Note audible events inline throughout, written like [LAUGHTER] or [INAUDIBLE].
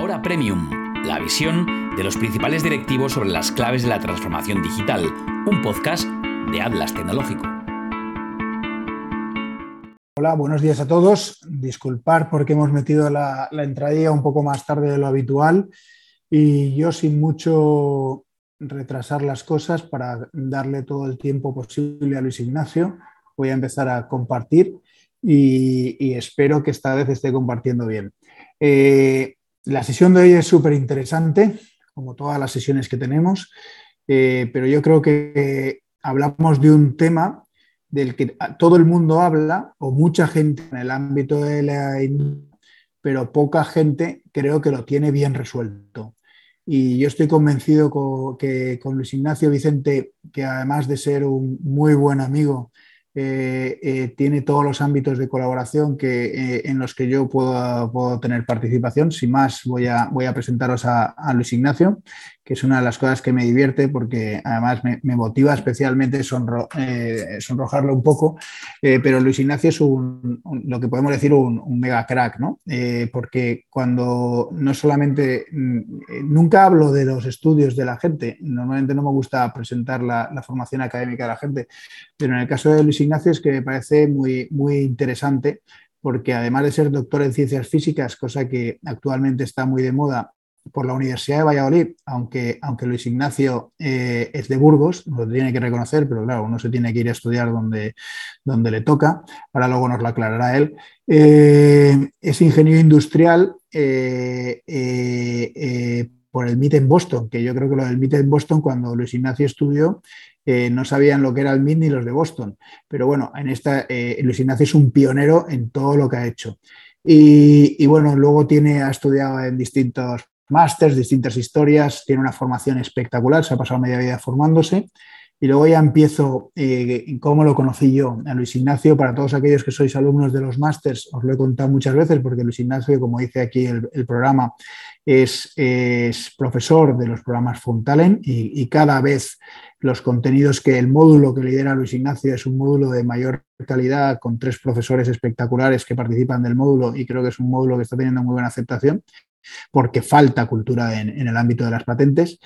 Ahora Premium, la visión de los principales directivos sobre las claves de la transformación digital, un podcast de Atlas Tecnológico. Hola, buenos días a todos. Disculpar porque hemos metido la, la entradilla un poco más tarde de lo habitual y yo sin mucho retrasar las cosas para darle todo el tiempo posible a Luis Ignacio, voy a empezar a compartir y, espero que esta vez esté compartiendo bien. Eh, la sesión de hoy es súper interesante, como todas las sesiones que tenemos, eh, pero yo creo que hablamos de un tema del que todo el mundo habla, o mucha gente en el ámbito de la pero poca gente creo que lo tiene bien resuelto. Y yo estoy convencido que con Luis Ignacio Vicente, que además de ser un muy buen amigo, eh, eh, tiene todos los ámbitos de colaboración que, eh, en los que yo puedo, tener participación. Sin más, voy a, voy a presentaros a, Luis Ignacio, que es una de las cosas que me divierte porque además me, motiva especialmente sonrojarlo un poco. pero Luis Ignacio es un, lo que podemos decir un, mega crack, ¿no? porque cuando no solamente, mm, nunca hablo de los estudios de la gente, normalmente no me gusta presentar la, la formación académica de la gente, pero en el caso de Luis Ignacio es que me parece muy, muy interesante porque además de ser doctor en ciencias físicas, cosa que actualmente está muy de moda por la Universidad de Valladolid, aunque, aunque Luis Ignacio eh, es de Burgos, lo tiene que reconocer, pero claro, uno se tiene que ir a estudiar donde, donde le toca, ahora luego nos lo aclarará él. Eh, es ingeniero industrial eh, por el MIT en Boston, que yo creo que lo del MIT en Boston, cuando Luis Ignacio estudió, no sabían lo que era el MIT ni los de Boston. Pero bueno, en esta, Luis Ignacio es un pionero en todo lo que ha hecho. Y, bueno, luego tiene, ha estudiado en distintos másters, distintas historias, tiene una formación espectacular, se ha pasado media vida formándose. Y luego ya empiezo eh, cómo lo conocí yo a Luis Ignacio. Para todos aquellos que sois alumnos de los másters, os lo he contado muchas veces porque Luis Ignacio, como dice aquí el, programa, es, profesor de los programas Fontalen y, cada vez los contenidos que el módulo que lidera Luis Ignacio es un módulo de mayor calidad con tres profesores espectaculares que participan del módulo y creo que es un módulo que está teniendo muy buena aceptación porque falta cultura en, el ámbito de las patentes.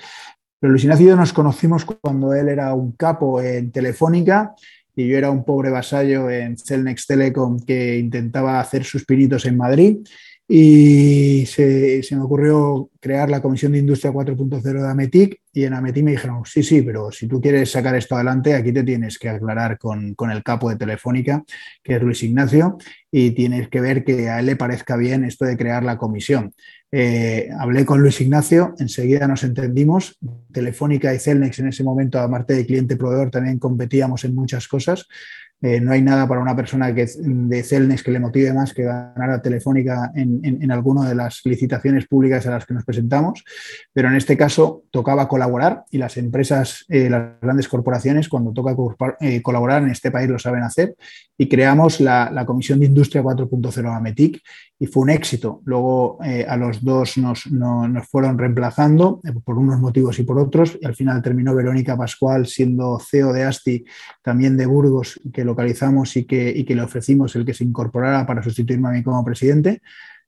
Pero Luis Ignacio nos conocimos cuando él era un capo en Telefónica y yo era un pobre vasallo en Celnex Telecom que intentaba hacer sus pinitos en Madrid. Y se, me ocurrió crear la Comisión de Industria 4.0 de Ametic y en Ametic me dijeron, sí, sí, pero si tú quieres sacar esto adelante, aquí te tienes que aclarar con, con, el capo de Telefónica, que es Luis Ignacio, y tienes que ver que a él le parezca bien esto de crear la comisión. Eh, hablé con Luis Ignacio, enseguida nos entendimos. Telefónica y Celnex en ese momento, aparte de cliente proveedor, también competíamos en muchas cosas. Eh, no hay nada para una persona que, de Celnex que le motive más que ganar a Telefónica en, alguna de las licitaciones públicas a las que nos presentamos, pero en este caso tocaba colaborar y las empresas, eh, las grandes corporaciones, cuando toca eh, colaborar en este país lo saben hacer. Y creamos la, Comisión de Industria 4.0 AMETIC y fue un éxito. Luego a los dos nos, nos fueron reemplazando por unos motivos y por otros. Y al final terminó Verónica Pascual siendo CEO de ASTI, también de Burgos, que localizamos y que, y que le ofrecimos el que se incorporara para sustituirme a mí como presidente.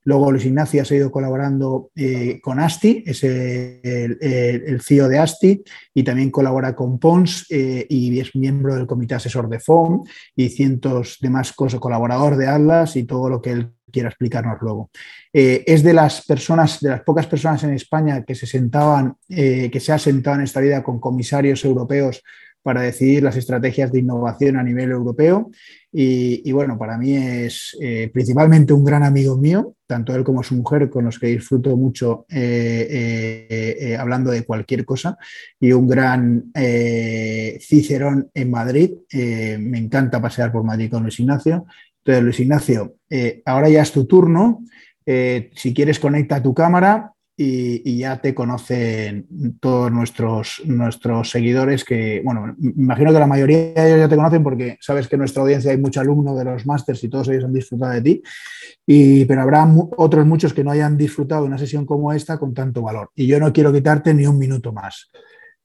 Luego Luis Ignacio ha seguido colaborando eh, con ASTI, es el, el, CEO de ASTI, y también colabora con PONS eh, y es miembro del comité asesor de FOM y cientos de más cosas, colaborador de Atlas y todo lo que él quiera explicarnos luego. Eh, es de las personas, de las pocas personas en España que se sentaban, que se ha sentado en esta vida con comisarios europeos para decidir las estrategias de innovación a nivel europeo. Y, bueno, para mí es eh, principalmente un gran amigo mío, tanto él como su mujer, con los que disfruto mucho eh, eh, hablando de cualquier cosa, y un gran cicerón en Madrid. me encanta pasear por Madrid con Luis Ignacio. Entonces, Luis Ignacio, ahora ya es tu turno. si quieres, conecta tu cámara y, ya te conocen todos nuestros, nuestros seguidores que, bueno, me imagino que la mayoría de ellos ya te conocen porque sabes que en nuestra audiencia hay mucho alumno de los másters y todos ellos han disfrutado de ti, y, pero habrá otros muchos que no hayan disfrutado de una sesión como esta con tanto valor. Y yo no quiero quitarte ni un minuto más.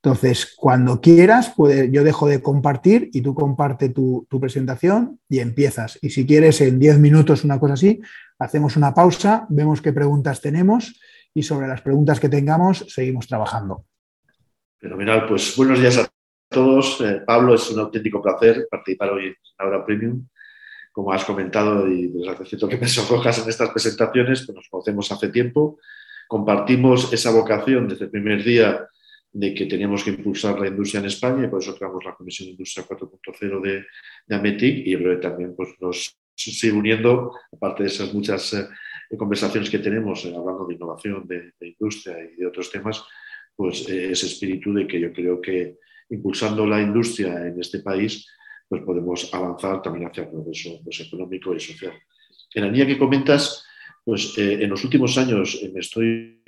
Entonces, cuando quieras, yo dejo de compartir y tú comparte tu, tu, presentación y empiezas. Y si quieres, en 10 minutos, una cosa así, hacemos una pausa, vemos qué preguntas tenemos y sobre las preguntas que tengamos seguimos trabajando. Fenomenal, pues buenos días a todos. Eh, Pablo, es un auténtico placer participar hoy en Ahora Premium. Como has comentado y hace que me sonrojas en estas presentaciones, pues nos conocemos hace tiempo, compartimos esa vocación desde el primer día de que teníamos que impulsar la industria en España y por eso creamos la Comisión de Industria 4.0 de, de, Ametic y creo que también pues, nos sigue uniendo, aparte de esas muchas eh, conversaciones que tenemos eh, hablando de innovación, de, de, industria y de otros temas, pues eh, ese espíritu de que yo creo que impulsando la industria en este país, pues podemos avanzar también hacia el progreso pues, económico y social. En la línea que comentas, pues en los últimos años me estoy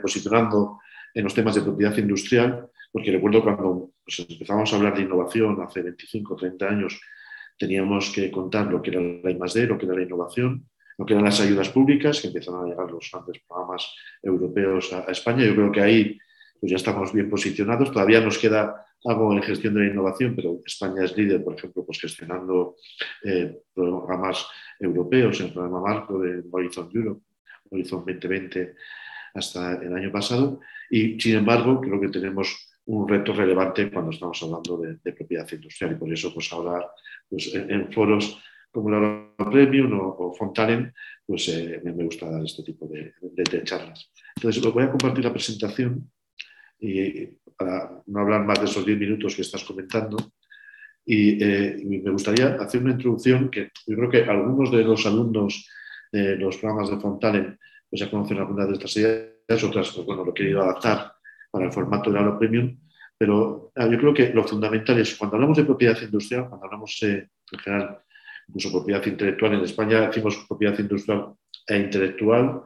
posicionando en los temas de propiedad industrial, porque recuerdo cuando pues, empezamos a hablar de innovación hace 25 o 30 años, teníamos que contar lo que era la I+.D., lo que era la innovación, lo que eran las ayudas públicas, que empezaron a llegar los grandes programas europeos a, España. Yo creo que ahí pues ya estamos bien posicionados. Todavía nos queda algo en gestión de la innovación, pero España es líder, por ejemplo, pues gestionando eh, programas europeos, en el programa marco de Horizon Europe, Horizon 2020, hasta el año pasado y, sin embargo, creo que tenemos un reto relevante cuando estamos hablando de, propiedad industrial y por eso pues ahora pues, en, foros como la Premium o, o Fontalen pues eh, me gusta dar este tipo de, charlas. Entonces voy a compartir la presentación y para no hablar más de esos 10 minutos que estás comentando y, eh, y me gustaría hacer una introducción que yo creo que algunos de los alumnos de los programas de Fontalen pues ya conocen algunas de estas ideas, otras, pues bueno, lo he querido adaptar para el formato de Aula Premium, pero ah, yo creo que lo fundamental es, cuando hablamos de propiedad industrial, cuando hablamos eh, en general, incluso propiedad intelectual, en España decimos propiedad industrial e intelectual,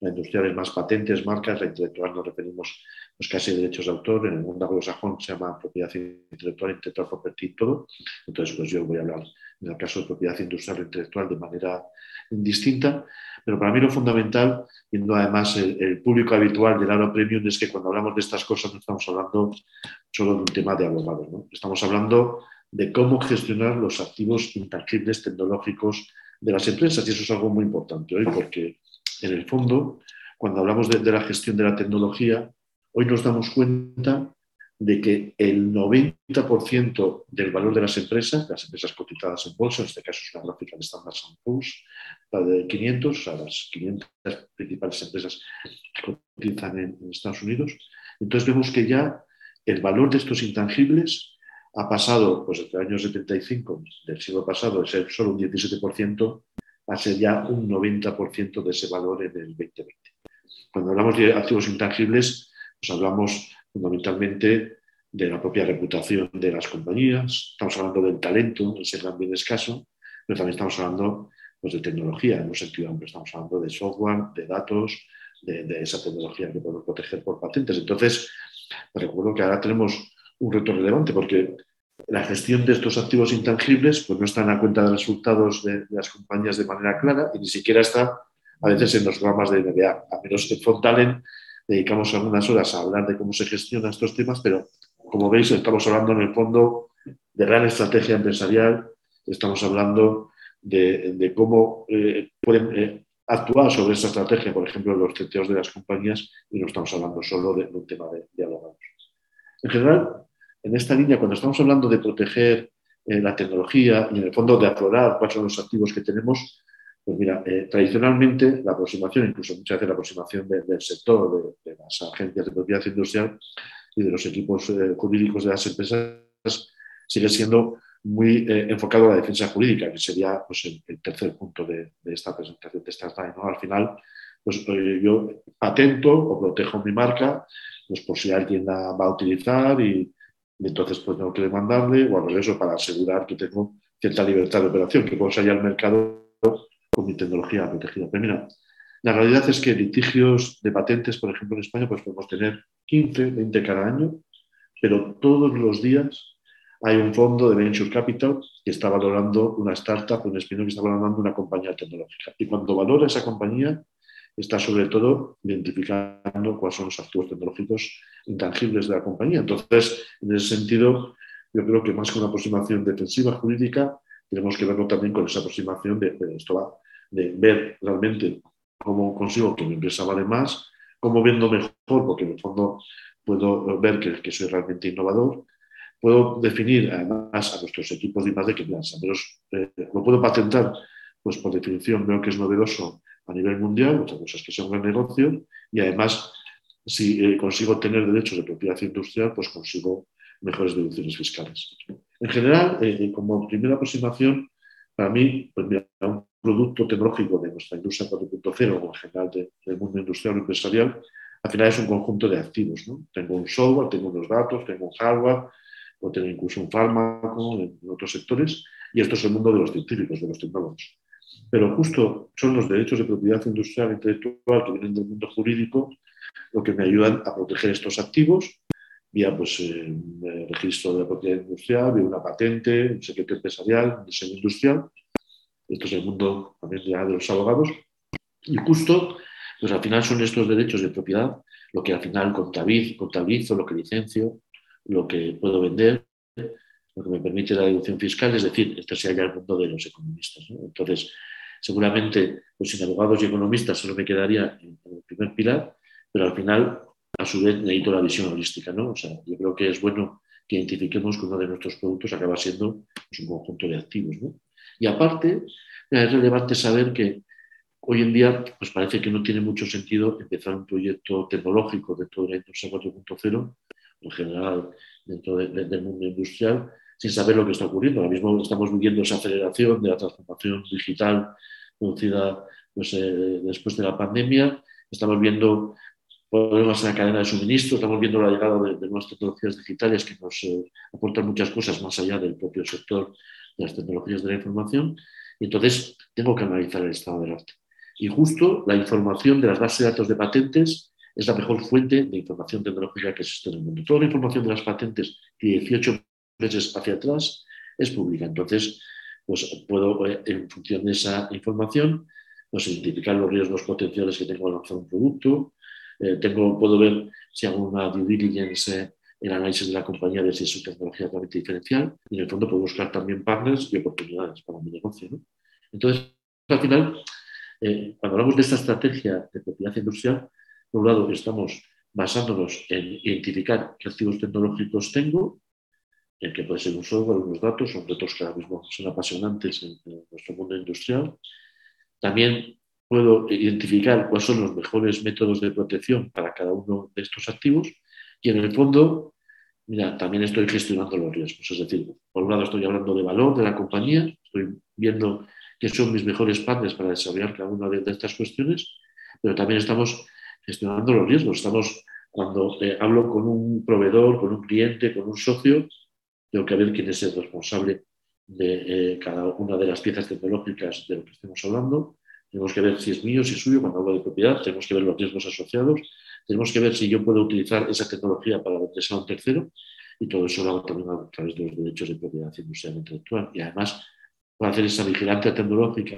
la industrial es más patentes, marcas, la intelectual nos referimos casi a derechos de autor, en el mundo anglosajón se llama propiedad intelectual, intelectual property, todo. Entonces, pues yo voy a hablar en el caso de propiedad industrial o intelectual de manera indistinta, pero para mí lo fundamental, viendo además el, público habitual del Aula Premium, es que cuando hablamos de estas cosas no estamos hablando solo de un tema de abogados, estamos hablando de cómo gestionar los activos intangibles tecnológicos de las empresas. Y eso es algo muy importante hoy porque en el fondo, cuando hablamos de, de la gestión de la tecnología, hoy nos damos cuenta de que el 90% del valor de las empresas, las empresas cotizadas en bolsa, en este caso es una gráfica de Standard Poor's, la de 500, o sea, las 500 principales empresas que cotizan en, Estados Unidos, entonces vemos que ya el valor de estos intangibles ha pasado, pues desde el año 75 del siglo pasado, de ser solo un 17%, a ser ya un 90% de ese valor en el 2020. Cuando hablamos de activos intangibles, pues hablamos fundamentalmente de la propia reputación de las compañías, estamos hablando del talento, ese gran bien escaso, pero también estamos hablando pues, de tecnología, en un sentido estamos hablando de software, de datos, de, esa tecnología que podemos proteger por patentes. Entonces, recuerdo que ahora tenemos un reto relevante porque la gestión de estos activos intangibles pues, no está en la cuenta de resultados de, las compañías de manera clara y ni siquiera está a veces en los programas de MBA, a menos que Fontalen dedicamos algunas horas a hablar de cómo se gestionan estos temas, pero como veis estamos hablando en el fondo de gran estrategia empresarial, estamos hablando de, cómo eh, pueden eh, actuar sobre esa estrategia, por ejemplo, los CTOs de las compañías, y no estamos hablando solo de, un tema de, abogados. En general, en esta línea, cuando estamos hablando de proteger eh, la tecnología y en el fondo de aflorar cuáles son los activos que tenemos, pues mira, eh, tradicionalmente la aproximación, incluso muchas veces la aproximación del sector, de, las agencias de propiedad industrial y de los equipos eh, jurídicos de las empresas, sigue siendo muy enfocado a la defensa jurídica, que sería pues, el, tercer punto de, esta presentación de esta slide. Al final, pues, yo patento o protejo mi marca pues, por si alguien la va a utilizar y, entonces pues, tengo que demandarle o al revés, para asegurar que tengo cierta libertad de operación, que puedo salir al mercado con mi tecnología protegida. Pero mira, la realidad es que litigios de patentes, por ejemplo, en España, pues podemos tener 15, 20 cada año, pero todos los días hay un fondo de Venture Capital que está valorando una startup, un spin que está valorando una compañía tecnológica. Y cuando valora esa compañía, está sobre todo identificando cuáles son los activos tecnológicos intangibles de la compañía. Entonces, en ese sentido, yo creo que más que una aproximación defensiva jurídica, tenemos que verlo también con esa aproximación de, esto va, de ver realmente cómo consigo que mi empresa vale más, cómo vendo mejor, porque en el fondo puedo ver que, que soy realmente innovador, puedo definir además a nuestros equipos de I+.D. que menos, eh, lo puedo patentar, pues por definición veo que es novedoso a nivel mundial, otra cosa es que un gran negocio y además si eh, consigo tener derechos de propiedad industrial, pues consigo mejores deducciones fiscales. En general, eh, como primera aproximación, para mí, pues un producto tecnológico de nuestra industria 4.0 o en general del mundo industrial o empresarial, al final es un conjunto de activos. ¿no? Tengo un software, tengo unos datos, tengo un hardware, o tengo incluso un fármaco en, otros sectores, y esto es el mundo de los científicos, de los tecnólogos. Pero justo son los derechos de propiedad industrial e intelectual que vienen del mundo jurídico lo que me ayudan a proteger estos activos vía pues, eh, registro de propiedad industrial, vía una patente, un secreto empresarial, un diseño industrial. Esto es el mundo también de los abogados. Y justo, pues al final son estos derechos de propiedad lo que al final contabilizo, lo que licencio, lo que puedo vender, lo que me permite la deducción fiscal, es decir, esto sería ya el mundo de los economistas. Entonces, seguramente, pues sin abogados y economistas solo me quedaría en el primer pilar, pero al final, a su vez, necesito la visión holística. ¿no? O sea, yo creo que es bueno que identifiquemos que uno de nuestros productos acaba siendo pues, un conjunto de activos. ¿no? Y aparte, es relevante saber que hoy en día pues parece que no tiene mucho sentido empezar un proyecto tecnológico dentro de la industria 4.0, en general dentro del mundo industrial, sin saber lo que está ocurriendo. Ahora mismo estamos viviendo esa aceleración de la transformación digital producida pues, eh, después de la pandemia. Estamos viendo problemas en la cadena de suministro, estamos viendo la llegada de, nuevas tecnologías digitales que nos eh, aportan muchas cosas más allá del propio sector de las tecnologías de la información. Y entonces tengo que analizar el estado del arte. Y justo la información de las bases de datos de patentes es la mejor fuente de información tecnológica que existe en el mundo. Toda la información de las patentes y 18 meses hacia atrás es pública. Entonces, pues puedo, eh, en función de esa información, pues identificar los riesgos potenciales que tengo al lanzar un producto, eh, tengo, puedo ver si hago una due diligence, el análisis de la compañía, de si es su tecnología realmente diferencial, y en el fondo puedo buscar también partners y oportunidades para mi negocio. Entonces, al final, eh, cuando hablamos de esta estrategia de propiedad industrial, por un lado estamos basándonos en identificar qué activos tecnológicos tengo, en que puede ser un software, unos datos, son datos que ahora mismo son apasionantes en, nuestro mundo industrial. También puedo identificar cuáles son los mejores métodos de protección para cada uno de estos activos y en el fondo, mira, también estoy gestionando los riesgos. Es decir, por un lado estoy hablando de valor de la compañía, estoy viendo qué son mis mejores partners para desarrollar cada una de, estas cuestiones, pero también estamos gestionando los riesgos. Estamos, cuando eh, hablo con un proveedor, con un cliente, con un socio, tengo que ver quién es el responsable de eh, cada una de las piezas tecnológicas de lo que estemos hablando tenemos que ver si es mío, si es suyo, cuando hablo de propiedad, tenemos que ver los riesgos asociados, tenemos que ver si yo puedo utilizar esa tecnología para vendérsela a un tercero, y todo eso lo hago también a través de los derechos de propiedad industrial intelectual. Y además, puedo hacer esa vigilancia tecnológica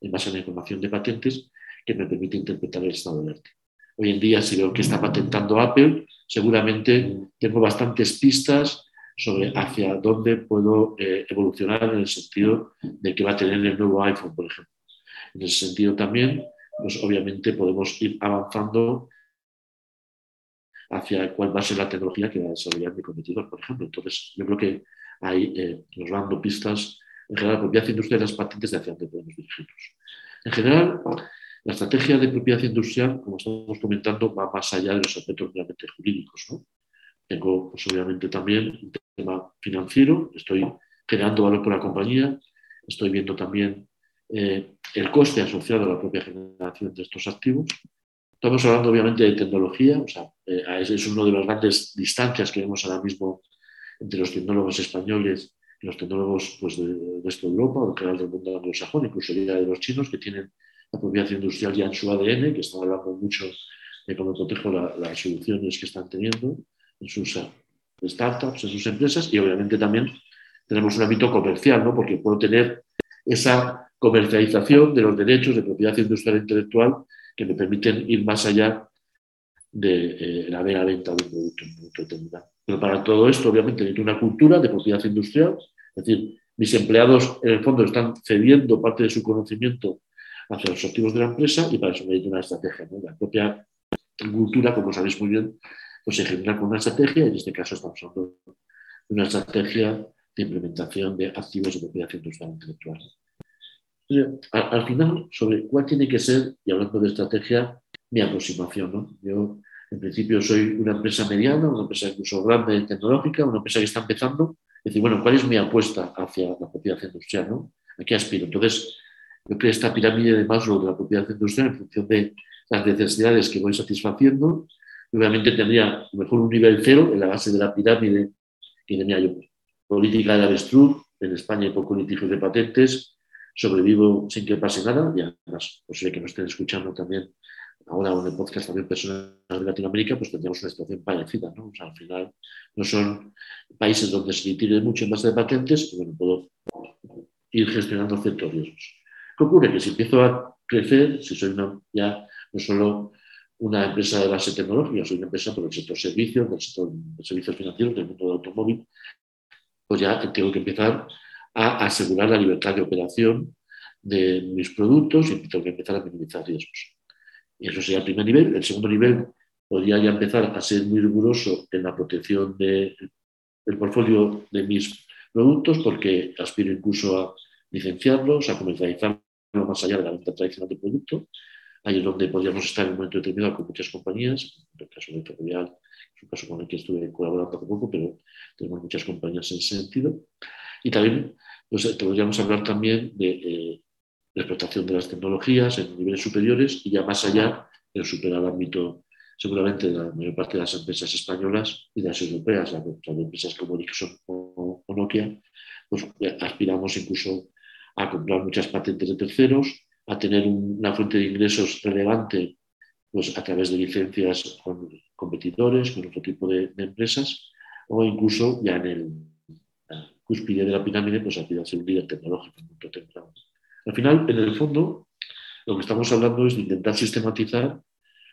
en base a la información de patentes que me permite interpretar el estado del arte. Hoy en día, si veo que está patentando Apple, seguramente tengo bastantes pistas sobre hacia dónde puedo eh, evolucionar en el sentido de que va a tener el nuevo iPhone, por ejemplo. En ese sentido también, pues obviamente podemos ir avanzando hacia cuál va a ser la tecnología que va a desarrollar mi competidor, por ejemplo. Entonces, yo creo que ahí eh, nos van dando pistas, en general, propiedad industrial las patentes de hacia dónde podemos dirigirnos. En general, la estrategia de propiedad industrial, como estamos comentando, va más allá de los aspectos realmente jurídicos. Tengo, pues, obviamente, también tema financiero, estoy generando valor por la compañía, estoy viendo también eh, el coste asociado a la propia generación de estos activos. Estamos hablando obviamente de tecnología, o sea, eh, es una de las grandes distancias que vemos ahora mismo entre los tecnólogos españoles y los tecnólogos pues, de, de esta Europa o en general del mundo anglosajón, incluso ya de los chinos, que tienen la propiedad industrial ya en su ADN, que están hablando mucho de cómo protejo las soluciones que están teniendo en sus startups, en sus empresas, y obviamente también tenemos un ámbito comercial, ¿no? porque puedo tener esa comercialización de los derechos de propiedad industrial e intelectual que me permiten ir más allá de eh, la mera venta de un producto, un producto determinado. Pero para todo esto, obviamente, necesito una cultura de propiedad industrial, es decir, mis empleados en el fondo están cediendo parte de su conocimiento hacia los activos de la empresa y para eso necesito una estrategia. La propia cultura, como sabéis muy bien, pues se genera con una estrategia, en este caso estamos hablando de una estrategia de implementación de activos de propiedad industrial intelectual. Al, final, sobre cuál tiene que ser, y hablando de estrategia, mi aproximación. ¿no? Yo, en principio, soy una empresa mediana, una empresa incluso grande tecnológica, una empresa que está empezando. Es decir, bueno, ¿cuál es mi apuesta hacia la propiedad industrial? ¿no? ¿A qué aspiro? Entonces, yo creo esta pirámide de Maslow de la propiedad industrial en función de las necesidades que voy satisfaciendo. Obviamente tendría mejor un nivel cero en la base de la pirámide que tenía yo. Política de avestruz, en España hay poco litigio de patentes, sobrevivo sin que pase nada y además posible que no estén escuchando también ahora en el podcast también personas de Latinoamérica, pues tendríamos una situación parecida, ¿no? Al final no son países donde se litigue mucho en base de patentes, y bueno, puedo ir gestionando ciertos riesgos. ¿Qué ocurre? Que si empiezo a crecer, si soy ya no solo una empresa de base tecnológica, soy una empresa por el sector servicios, del sector de servicios financieros, del mundo del automóvil, pues ya tengo que empezar a asegurar la libertad de operación de mis productos y tengo que empezar a minimizar riesgos. Y eso sería el primer nivel. El segundo nivel podría ya empezar a ser muy riguroso en la protección del portfolio de mis productos porque aspiro incluso a licenciarlos, a comercializarlos más allá de la venta tradicional del producto. Ahí es donde podríamos estar en un momento determinado con muchas compañías, en el caso de Ferrovial, es un caso con el que estuve colaborando hace poco, pero tenemos muchas compañías en ese sentido. Y también eh, podríamos hablar también de eh, la explotación de las tecnologías en niveles superiores y ya más allá, en superar el ámbito seguramente de la mayor parte de las empresas españolas y de las europeas, las empresas como Dixon o, Nokia, pues eh, aspiramos incluso a comprar muchas patentes de terceros, a tener una fuente de ingresos relevante pues, a través de licencias con competidores, con otro tipo de, empresas, o incluso ya en el cúspide de la pirámide, pues a ser un líder tecnológico Al final, en el fondo, lo que estamos hablando es de intentar sistematizar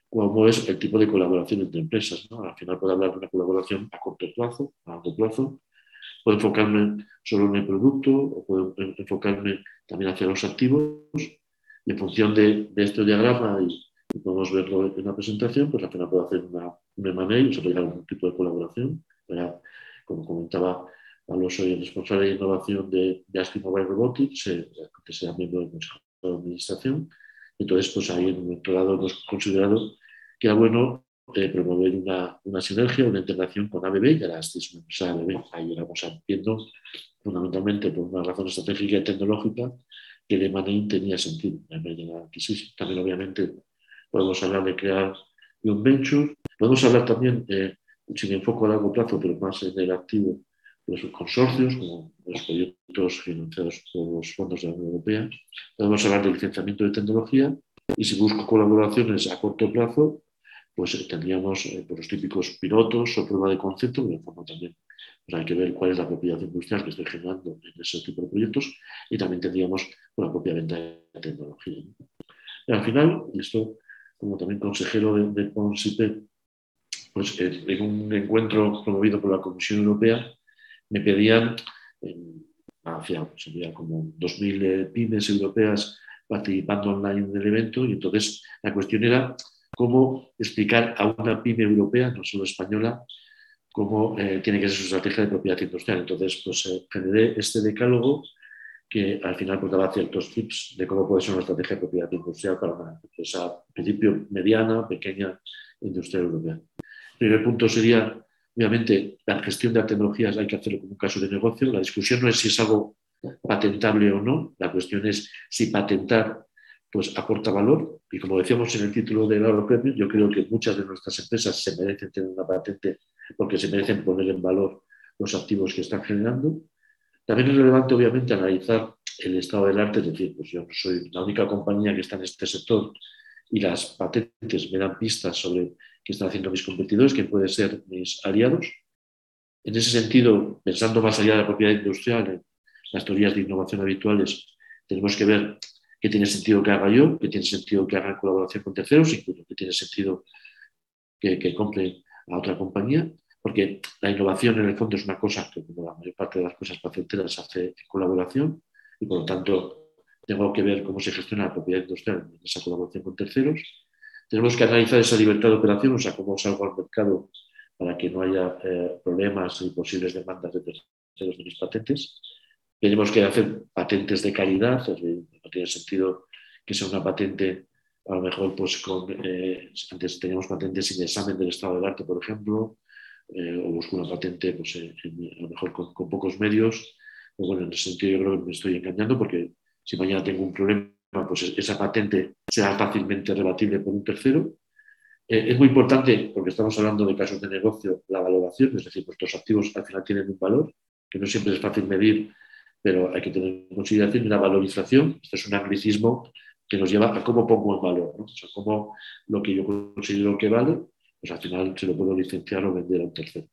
cómo es el tipo de colaboración entre empresas. Al final puedo hablar de una colaboración a corto plazo, a largo plazo, puedo enfocarme solo en el producto o puedo enfocarme también hacia los activos en función de, este diagrama y, podemos verlo en la presentación, pues al final puedo hacer una, un o sea, algún tipo de colaboración. como comentaba Pablo, soy el responsable de innovación de, de Mobile Robotics, eh, que sea miembro del Consejo de Administración. Entonces, pues ahí en momento dado hemos considerado que era bueno eh, promover una, sinergia, una integración con ABB, y ahora es una empresa ABB. Ahí éramos viendo fundamentalmente por una razón estratégica y tecnológica que el M&A tenía sentido. También, obviamente, podemos hablar de crear un venture. Podemos hablar también, eh, sin enfoque a largo plazo, pero más en el activo, de los consorcios, como los proyectos financiados por los fondos de la Unión Europea. Podemos hablar de licenciamiento de tecnología y si busco colaboraciones a corto plazo, pues tendríamos eh, los típicos pilotos o prueba de concepto, que en forma también pues hay que ver cuál es la propiedad industrial que estoy generando en ese tipo de proyectos y también tendríamos la propia venta de tecnología. Y al final, esto como también consejero de, de pues en un encuentro promovido por la Comisión Europea me pedían, hacia sería como 2.000 eh, pymes europeas participando online en el evento y entonces la cuestión era cómo explicar a una pyme europea, no solo española, cómo eh, tiene que ser su estrategia de propiedad industrial. Entonces, pues eh, generé este decálogo que al final pues, daba ciertos tips de cómo puede ser una estrategia de propiedad industrial para una empresa, principio, mediana, pequeña, industrial europea. El primer punto sería, obviamente, la gestión de las tecnologías hay que hacerlo como un caso de negocio. La discusión no es si es algo patentable o no, la cuestión es si patentar pues aporta valor y como decíamos en el título del Oro Premio, yo creo que muchas de nuestras empresas se merecen tener una patente porque se merecen poner en valor los activos que están generando. También es relevante, obviamente, analizar el estado del arte, es decir, pues yo soy la única compañía que está en este sector y las patentes me dan pistas sobre qué están haciendo mis competidores, que pueden ser mis aliados. En ese sentido, pensando más allá de la propiedad industrial, en las teorías de innovación habituales, tenemos que ver qué tiene sentido que haga yo, qué tiene sentido que haga en colaboración con terceros, incluso qué tiene sentido que, que a otra compañía, porque la innovación en el fondo es una cosa que, como la mayor parte de las cosas patenteras, se hace en colaboración y por lo tanto tengo que ver cómo se gestiona la propiedad industrial en esa colaboración con terceros. tenemos que analizar esa libertad de operación, o sea, cómo salgo al mercado para que no haya eh, problemas y posibles demandas de terceros de mis patentes. Tenemos que hacer patentes de calidad, no tiene sentido que sea una patente, a lo mejor, pues con, eh, antes teníamos patentes sin examen del estado del arte, por ejemplo, eh, o busco una patente, pues, a lo mejor con, pocos medios. Pero bueno, en ese sentido yo creo que me estoy engañando porque si mañana tengo un problema, pues esa patente será fácilmente rebatible por un tercero. Eh, es muy importante, porque estamos hablando de casos de negocio, la valoración, es decir, nuestros activos al final tienen un valor, que no siempre es fácil medir, pero hay que tener en consideración la valorización. Esto es un anglicismo que nos lleva a cómo pongo en valor, o sea, cómo lo que yo considero que vale, pues al final se lo puedo licenciar o vender a un tercero.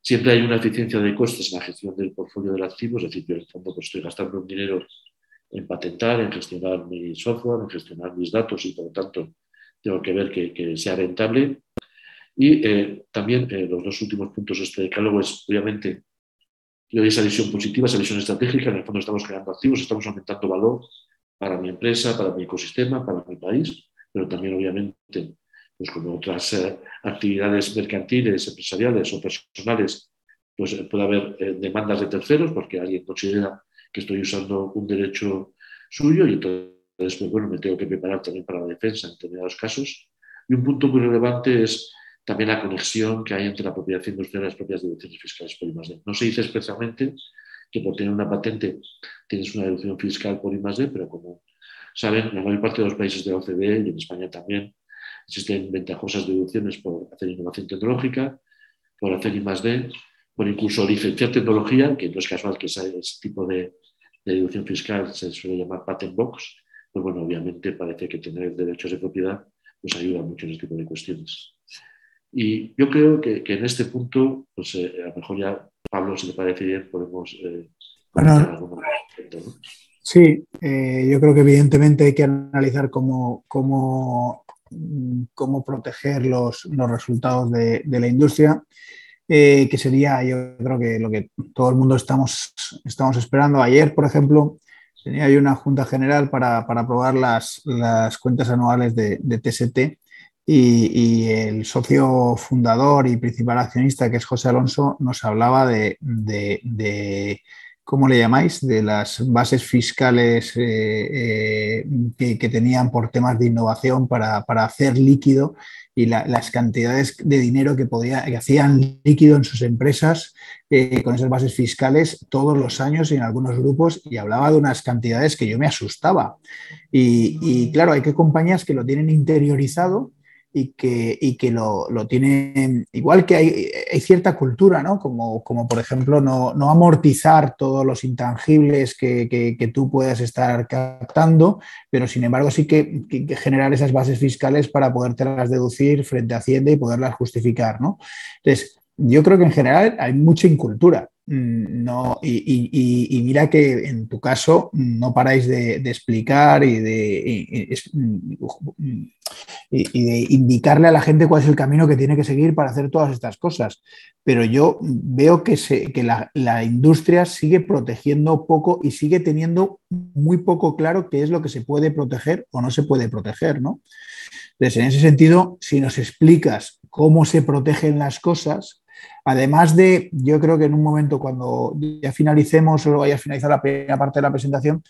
Siempre hay una eficiencia de costes en la gestión del portfolio del activo, es decir, yo en el fondo pues, estoy gastando un dinero en patentar, en gestionar mi software, en gestionar mis datos y por lo tanto tengo que ver que, sea rentable. Y eh, también eh, los dos últimos puntos de este decálogo es, obviamente, yo esa visión positiva, esa visión estratégica, en el fondo estamos creando activos, estamos aumentando valor para mi empresa, para mi ecosistema, para mi país, pero también, obviamente, pues como otras eh, actividades mercantiles, empresariales o personales, pues puede haber demandas de terceros porque alguien considera que estoy usando un derecho suyo y entonces, pues, bueno, me tengo que preparar también para la defensa en determinados casos. Y un punto muy relevante es también la conexión que hay entre la propiedad industrial y las propias deducciones fiscales I+D. No se dice expresamente que por tener una patente tienes una deducción fiscal por I+D, pero como saben, en la mayor parte de los países de la OCDE y en España también existen ventajosas deducciones por hacer innovación tecnológica, por hacer I+D, por incluso licenciar tecnología, que no es casual que ese tipo de, de deducción fiscal se suele llamar patent box, pues bueno, obviamente parece que tener derechos de propiedad pues ayuda mucho en este tipo de cuestiones. Y yo creo que, en este punto, pues eh, a lo mejor ya, Pablo, si le parece bien, podemos... Eh, bueno, Sí, eh, yo creo que evidentemente hay que analizar cómo, cómo, cómo proteger los, los resultados de, de la industria. Eh, que sería, yo creo que lo que todo el mundo estamos, estamos esperando. Ayer, por ejemplo, tenía yo una junta general para, para aprobar las, las, cuentas anuales de, de TST y, el socio fundador y principal accionista, que es José Alonso, nos hablaba de, de, ¿cómo le llamáis? De las bases fiscales eh, eh, que, tenían por temas de innovación para, para hacer líquido y las cantidades de dinero que, podía, que hacían líquido en sus empresas eh, con esas bases fiscales todos los años y en algunos grupos y hablaba de unas cantidades que yo me asustaba. Y, y claro, hay que compañías que lo tienen interiorizado y que, y que lo, lo, tienen, igual que hay, hay cierta cultura, ¿no? Como, como por ejemplo no, amortizar todos los intangibles que, que, tú puedas estar captando, pero sin embargo sí que, que, generar esas bases fiscales para podértelas deducir frente a Hacienda y poderlas justificar, ¿no? Entonces, yo creo que en general hay mucha incultura. Mm, no, y, mira que en tu caso no paráis de, explicar y de, y, de indicarle a la gente cuál es el camino que tiene que seguir para hacer todas estas cosas. Pero yo veo que, se, que la, la, industria sigue protegiendo poco y sigue teniendo muy poco claro qué es lo que se puede proteger o no se puede proteger, ¿no? Entonces, en ese sentido, si nos explicas cómo se protegen las cosas, Además de, yo creo que en un momento cuando ya finalicemos o vaya a finalizar la primera parte de la presentación,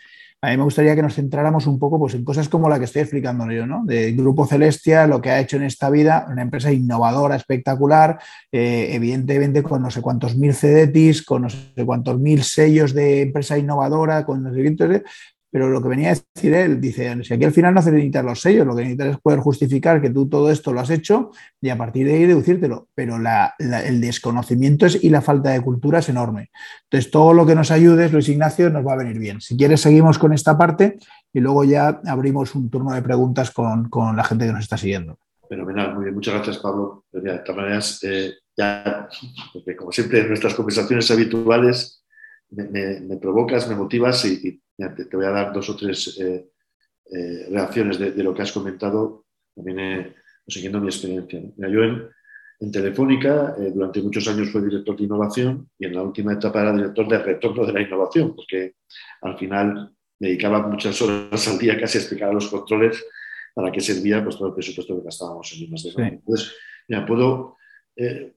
a mí me gustaría que nos centráramos un poco pues, en cosas como la que estoy explicando yo, ¿no? De Grupo Celestia, lo que ha hecho en esta vida, una empresa innovadora, espectacular, eh, evidentemente con no sé cuántos mil CDTs, con no sé cuántos mil sellos de empresa innovadora, con los sé pero lo que venía a decir él, dice, si aquí al final no necesitas los sellos, lo que necesitas es poder justificar que tú todo esto lo has hecho y a partir de ahí deducírtelo. Pero el desconocimiento es, y la falta de cultura es enorme. Entonces, todo lo que nos ayudes, Luis Ignacio, nos va a venir bien. Si quieres, seguimos con esta parte y luego ya abrimos un turno de preguntas con, la gente que nos está siguiendo. Fenomenal, muy bien. Muchas gracias, Pablo. De todas maneras, eh, ya, como siempre en nuestras conversaciones habituales, me, provocas, me motivas y, te, voy a dar dos o tres eh, eh, reacciones de, lo que has comentado, también eh, siguiendo mi experiencia. yo en, Telefónica durante muchos años fui director de innovación y en la última etapa era director de retorno de la innovación, porque al final me dedicaba muchas horas al día casi a explicar los controles para qué servía pues, todo el presupuesto que gastábamos en más de Entonces, ya puedo eh,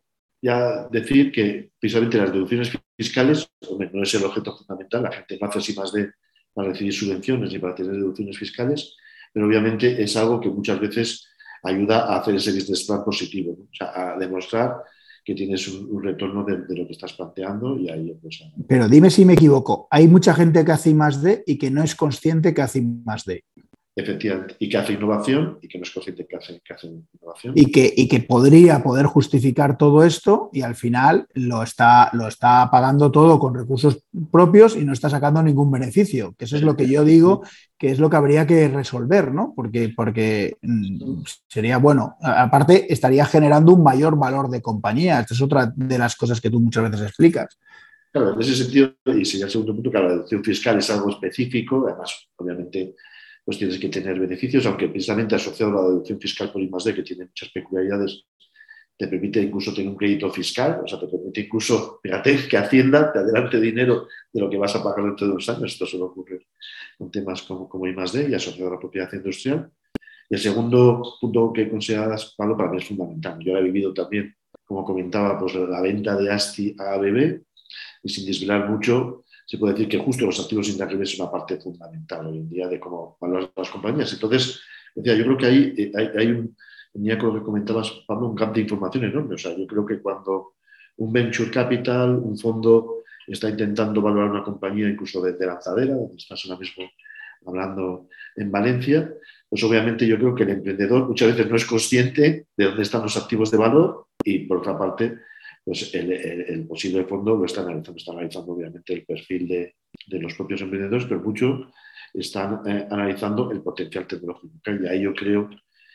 ya decir que precisamente las deducciones fiscales, no es el objeto fundamental, la gente no hace así más de para recibir subvenciones ni para tener deducciones fiscales, pero obviamente es algo que muchas veces ayuda a hacer ese business plan positivo, o sea, a demostrar que tienes un, retorno de, lo que estás planteando y ahí pues, Pero dime si me equivoco, hay mucha gente que hace más de y que no es consciente que hace más de. Efectivamente, y que hace innovación y que no es consciente que hace, que hace innovación. Y que, y que podría poder justificar todo esto y al final lo está, lo está pagando todo con recursos propios y no está sacando ningún beneficio, que eso es lo que yo digo que es lo que habría que resolver, ¿no? Porque, porque mm, sería, bueno, aparte estaría generando un mayor valor de compañía. Esta es otra de las cosas que tú muchas veces explicas. Claro, en ese sentido, y sería el segundo punto, que la deducción fiscal es algo específico, además, obviamente, pues tienes que tener beneficios, aunque precisamente asociado a la deducción fiscal por I+.D., que tiene muchas peculiaridades, te permite incluso tener un crédito fiscal, o sea, te permite incluso, fíjate, que Hacienda te adelante dinero de lo que vas a pagar dentro de unos años. Esto suele ocurrir con temas como, como I+.D. y asociado a la propiedad industrial. Y el segundo punto que consideras, Pablo, para mí es fundamental. Yo lo he vivido también, como comentaba, pues la venta de ASTI a ABB, y sin desvelar mucho, se puede decir que justo los activos intangibles es una parte fundamental hoy en día de cómo valorar las compañías. Entonces, decía, yo creo que hay, eh, hay, hay un, lo que comentabas, Pablo, un campo de información enorme. O sea, yo creo que cuando un venture capital, un fondo, está intentando valorar una compañía incluso de, lanzadera, donde estás ahora mismo hablando en Valencia, pues obviamente yo creo que el emprendedor muchas veces no es consciente de dónde están los activos de valor y por otra parte pues el, posible fondo lo está analizando, está analizando obviamente el perfil de, los propios emprendedores, pero mucho están eh, analizando el potencial tecnológico. Y ahí yo creo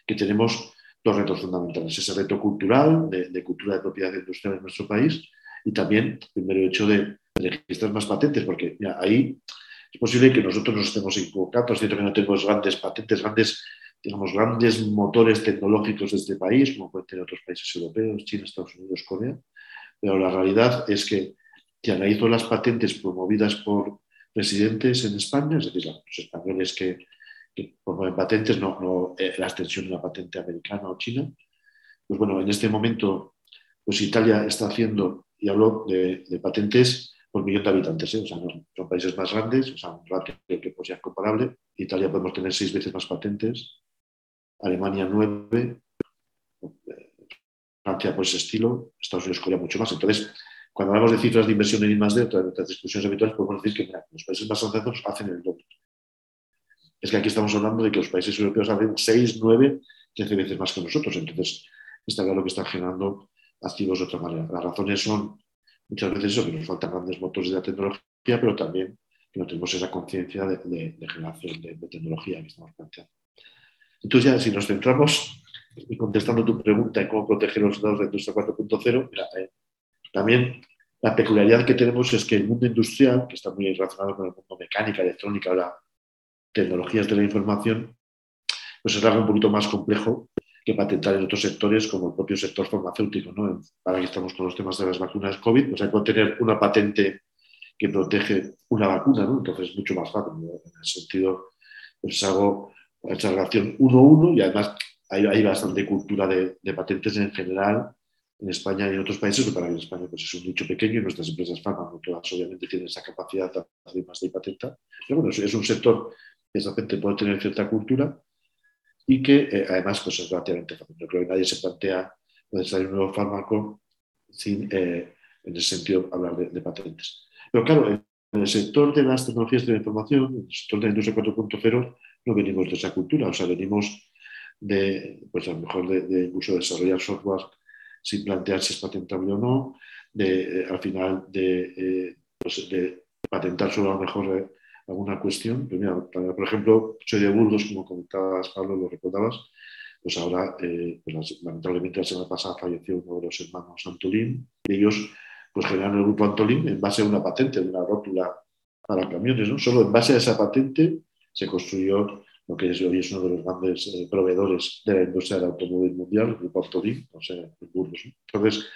que tenemos dos retos fundamentales. Ese reto cultural, de, cultura de propiedad industrial en nuestro país, y también el mero hecho de registrar más patentes, porque ahí es posible que nosotros nos estemos equivocando, es cierto que no tenemos grandes patentes, grandes digamos, grandes motores tecnológicos de este país, como pueden tener otros países europeos, China, Estados Unidos, Corea, pero la realidad es que si analizo las patentes promovidas por residentes en España, es decir, los españoles que, promueven patentes, no, eh, la extensión de una patente americana o china, pues bueno, en este momento, pues Italia está haciendo, y hablo de, patentes por millón de habitantes, ¿eh? o sea, son países más grandes, o sea, un ratio que pues ya es comparable. Italia podemos tener seis veces más patentes, Alemania nueve, Francia por ese estilo, Estados Unidos Corea mucho más. Entonces, cuando hablamos de cifras de inversión en I+.D., otras de discusiones habituales, podemos decir que los países más avanzados hacen el doble. Es que aquí estamos hablando de que los países europeos hacen 6, 9, 13 veces más que nosotros. Entonces, está claro que están generando activos de otra manera. Las razones son muchas veces eso, que nos faltan grandes motores de la tecnología, pero también que no tenemos esa conciencia de, generación de, de, tecnología que estamos planteando. Entonces, ya si nos centramos y contestando tu pregunta en cómo proteger los datos de la industria 4.0, eh, también la peculiaridad que tenemos es que el mundo industrial, que está muy relacionado con el mundo mecánica, electrónica, ahora tecnologías de la información, pues es algo un poquito más complejo que patentar en otros sectores como el propio sector farmacéutico. ¿no? Ahora que estamos con los temas de las vacunas COVID, pues hay que tener una patente que protege una vacuna, ¿no? entonces es mucho más fácil. En el sentido, pues hago esa relación 1-1 y además hay, bastante cultura de, patentes en general en España y en otros países, pero para en España pues es un nicho pequeño y nuestras empresas farma, no todas obviamente tienen esa capacidad de más de patenta. Pero bueno, es un sector que esa gente puede tener cierta cultura y que eh, además pues, es relativamente fácil. No creo que nadie se plantea salir un nuevo fármaco sin, eh, en ese sentido, hablar de, patentes. Pero claro, en, el sector de las tecnologías de la información, en el sector de la industria 4.0, no venimos de esa cultura, o sea, venimos de, pues a lo mejor de, incluso desarrollar software sin plantear si es patentable o no, de, eh, al final de, eh, pues de, patentar solo a lo mejor eh, alguna cuestión. Pues por ejemplo, soy de Burgos, como comentabas, Pablo, lo recordabas, pues ahora, pues lamentablemente la semana pasada falleció uno de los hermanos Antolín, ellos pues generaron el grupo Antolín en base a una patente, de una rótula para camiones, ¿no? Solo en base a esa patente se construyó que es, hoy es uno de los grandes eh, proveedores de la industria del automóvil mundial, el grupo Autolink, o sea, Burgos. Entonces,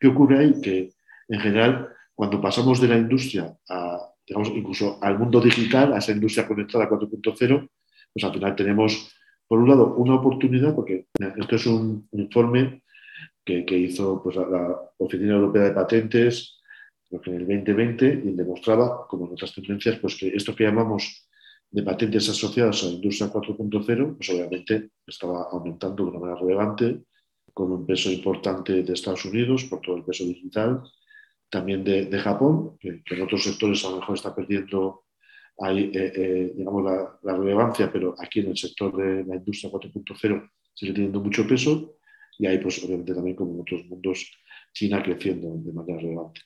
¿qué ocurre ahí? Que en general, cuando pasamos de la industria a, digamos, incluso al mundo digital, a esa industria conectada 4.0, pues al final tenemos por un lado, una oportunidad, porque esto es un, informe que, hizo pues, la, Oficina Europea de Patentes en el 2020 y demostraba, como en otras tendencias, pues que esto que llamamos de patentes asociadas a la industria 4.0, pues obviamente estaba aumentando de manera relevante, con un peso importante de Estados Unidos por todo el peso digital, también de, Japón, que, en otros sectores a lo mejor está perdiendo ahí, eh, eh, digamos, la, relevancia, pero aquí en el sector de la industria 4.0 sigue teniendo mucho peso, y ahí, pues obviamente también como en otros mundos, China creciendo de manera relevante.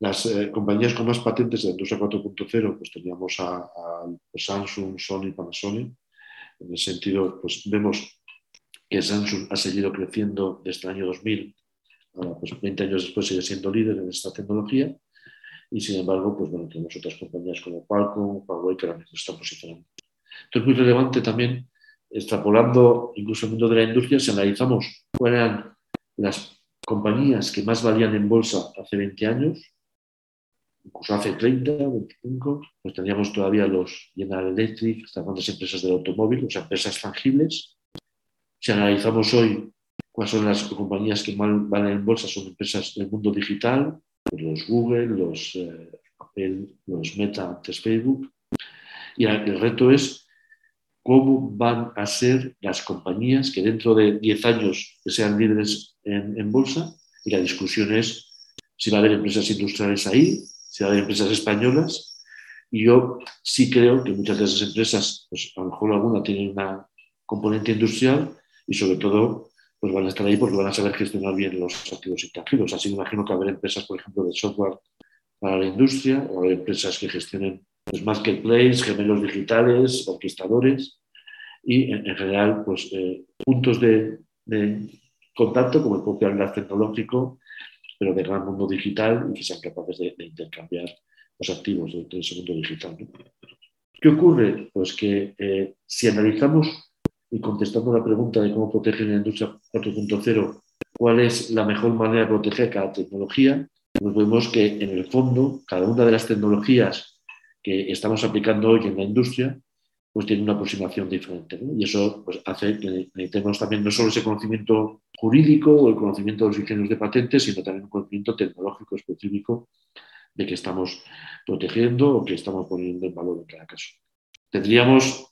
Las eh, compañías con más patentes de la industria 4.0, pues teníamos a, pues, Samsung, Sony, Panasonic. En ese sentido, pues vemos que Samsung ha seguido creciendo desde el año 2000, ahora pues 20 años después sigue siendo líder en esta tecnología. Y sin embargo, pues bueno, tenemos otras compañías como Qualcomm, Huawei que ahora mismo están posicionando. Esto es muy relevante también, extrapolando incluso el mundo de la industria, si analizamos cuáles eran las compañías que más valían en bolsa hace 20 años, incluso hace 30, 25, pues teníamos todavía los General Electric, estas grandes empresas del automóvil, o sea, empresas tangibles. Si analizamos hoy cuáles son las compañías que más valen en bolsa, son empresas del mundo digital, pues los Google, los eh, Apple, los Meta, antes Facebook. Y el reto es cómo van a ser las compañías que dentro de 10 años sean líderes en, en bolsa. Y la discusión es si va a haber empresas industriales ahí, haber empresas españolas. Y yo sí creo que muchas de esas empresas, pues a lo mejor alguna tienen una componente industrial y sobre todo pues van a estar ahí porque van a saber gestionar bien los activos intangibles. Así me imagino que habrá empresas, por ejemplo, de software para la industria, o habrá empresas que gestionen pues, marketplace, gemelos digitales, orquestadores y en, general pues, eh, puntos de, contacto como el propio enlace tecnológico pero de gran mundo digital y que sean capaces de, intercambiar los activos de, ese mundo digital. ¿Qué ocurre? Pues que eh, si analizamos y contestando la pregunta de cómo proteger la industria 4.0, cuál es la mejor manera de proteger cada tecnología, pues vemos que en el fondo cada una de las tecnologías que estamos aplicando hoy en la industria pues tiene una aproximación diferente. Y eso pues, hace que necesitemos también no solo ese conocimiento jurídico o el conocimiento de los ingenieros de patentes, sino también un conocimiento tecnológico específico de que estamos protegiendo o que estamos poniendo en valor en cada caso. Tendríamos,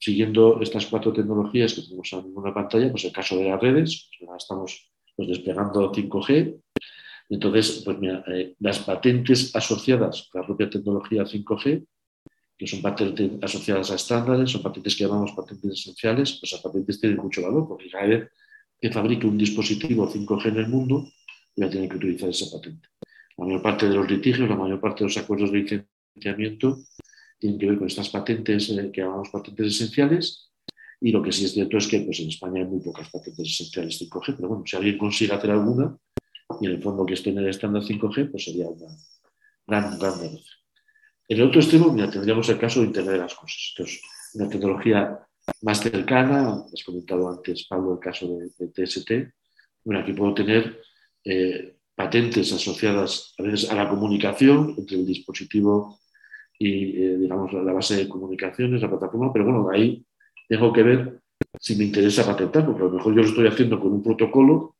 siguiendo estas cuatro tecnologías que tenemos en una pantalla, pues el caso de las redes, pues estamos pues, desplegando 5G. Entonces, pues mira, eh, las patentes asociadas a la propia tecnología 5G que son patentes asociadas a estándares, son patentes que llamamos patentes esenciales, pues las patentes tienen mucho valor, porque cada vez que fabrique un dispositivo 5G en el mundo, voy a tener que utilizar esa patente. La mayor parte de los litigios, la mayor parte de los acuerdos de licenciamiento tienen que ver con estas patentes eh, que llamamos patentes esenciales. Y lo que sí es cierto es que pues, en España hay muy pocas patentes esenciales 5G, pero bueno, si alguien consigue hacer alguna, y en el fondo que esté en el estándar 5G, pues sería una gran, gran. En el otro extremo, tendríamos el caso de Internet de las Cosas, que es una tecnología más cercana, has comentado antes, Pablo, el caso de, TST. Bueno, aquí puedo tener eh, patentes asociadas a veces a la comunicación entre el dispositivo y, eh, digamos, la base de comunicaciones, la plataforma, pero bueno, ahí tengo que ver si me interesa patentar, porque a lo mejor yo lo estoy haciendo con un protocolo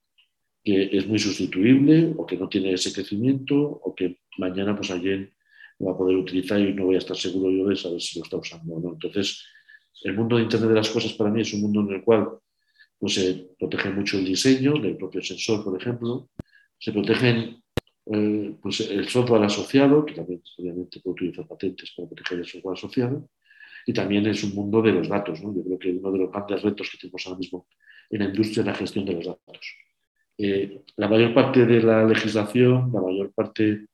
que es muy sustituible o que no tiene ese crecimiento o que mañana pues alguien va a poder utilizar y no voy a estar seguro yo de saber si lo está usando o no. Entonces, el mundo de Internet de las Cosas para mí es un mundo en el cual pues, se protege mucho el diseño del propio sensor, por ejemplo, se protegen eh, pues, el software asociado, que también obviamente puede utilizar patentes para proteger el software asociado, y también es un mundo de los datos. ¿no? Yo creo que uno de los grandes retos que tenemos ahora mismo en la industria es la gestión de los datos. Eh, la mayor parte de la legislación, la mayor parte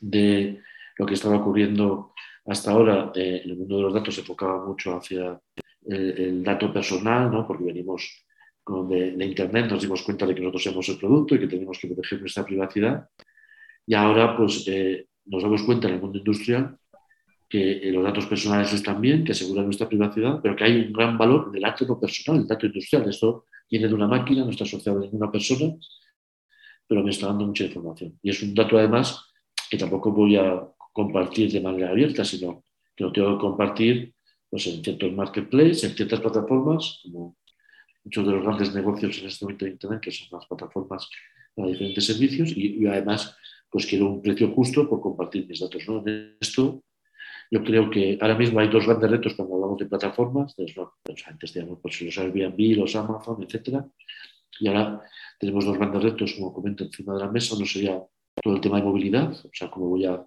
de lo que estaba ocurriendo hasta ahora eh, el mundo de los datos se enfocaba mucho hacia el, dato personal, ¿no? porque venimos con de, Internet, nos dimos cuenta de que nosotros somos el producto y que tenemos que proteger nuestra privacidad. Y ahora pues, eh, nos damos cuenta en el mundo industrial que eh, los datos personales están bien, que aseguran nuestra privacidad, pero que hay un gran valor en el dato personal, el dato industrial. Esto viene de una máquina, no está asociado a ninguna persona, pero me está dando mucha información. Y es un dato además que tampoco voy a compartir de manera abierta, sino que lo tengo que compartir pues en ciertos marketplaces, en ciertas plataformas, como muchos de los grandes negocios en este momento de Internet, que son las plataformas para diferentes servicios, y, además pues quiero un precio justo por compartir mis datos. ¿no? En esto yo creo que ahora mismo hay dos grandes retos cuando hablamos de plataformas, pues, antes teníamos pues, los Airbnb, los Amazon, etcétera, y ahora tenemos dos grandes retos, como comento, encima de la mesa. Uno sería todo el tema de movilidad, o sea, cómo voy a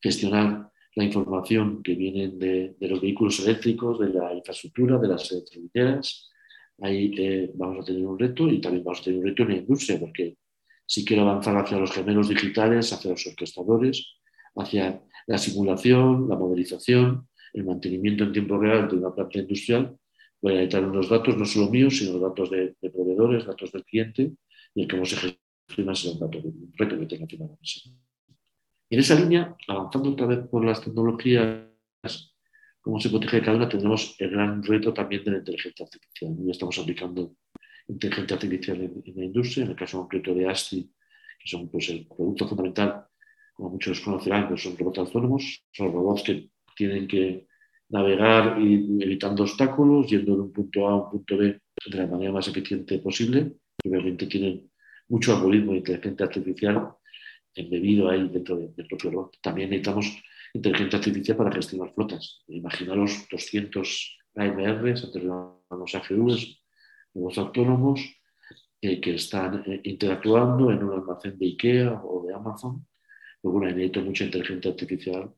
gestionar la información que viene de, los vehículos eléctricos, de la infraestructura, de las electrificadoras. Ahí eh, vamos a tener un reto y también vamos a tener un reto en la industria, porque si quiero avanzar hacia los gemelos digitales, hacia los orquestadores, hacia la simulación, la modelización, el mantenimiento en tiempo real de una planta industrial, voy a necesitar unos datos no solo míos, sino datos de, proveedores, datos del cliente y el cómo se gestiona ese dato, un reto que tenga de la mesa. En esa línea, avanzando otra vez por las tecnologías, cómo se protege cada una, tendremos el gran reto también de la inteligencia artificial. Ya estamos aplicando inteligencia artificial en, la industria, en el caso concreto de ASTI, que son pues, el producto fundamental, como muchos conocerán, pues son robots autónomos, son robots que tienen que navegar y evitando obstáculos, yendo de un punto A a un punto B de la manera más eficiente posible. Obviamente tienen mucho algoritmo de inteligencia artificial embebido ahí dentro del propio robot. También necesitamos inteligencia artificial para gestionar flotas. Imaginaros 200 AMRs, los AGVs, robots autónomos, eh, que están eh, interactuando en un almacén de IKEA o de Amazon. Luego necesito mucha inteligencia artificial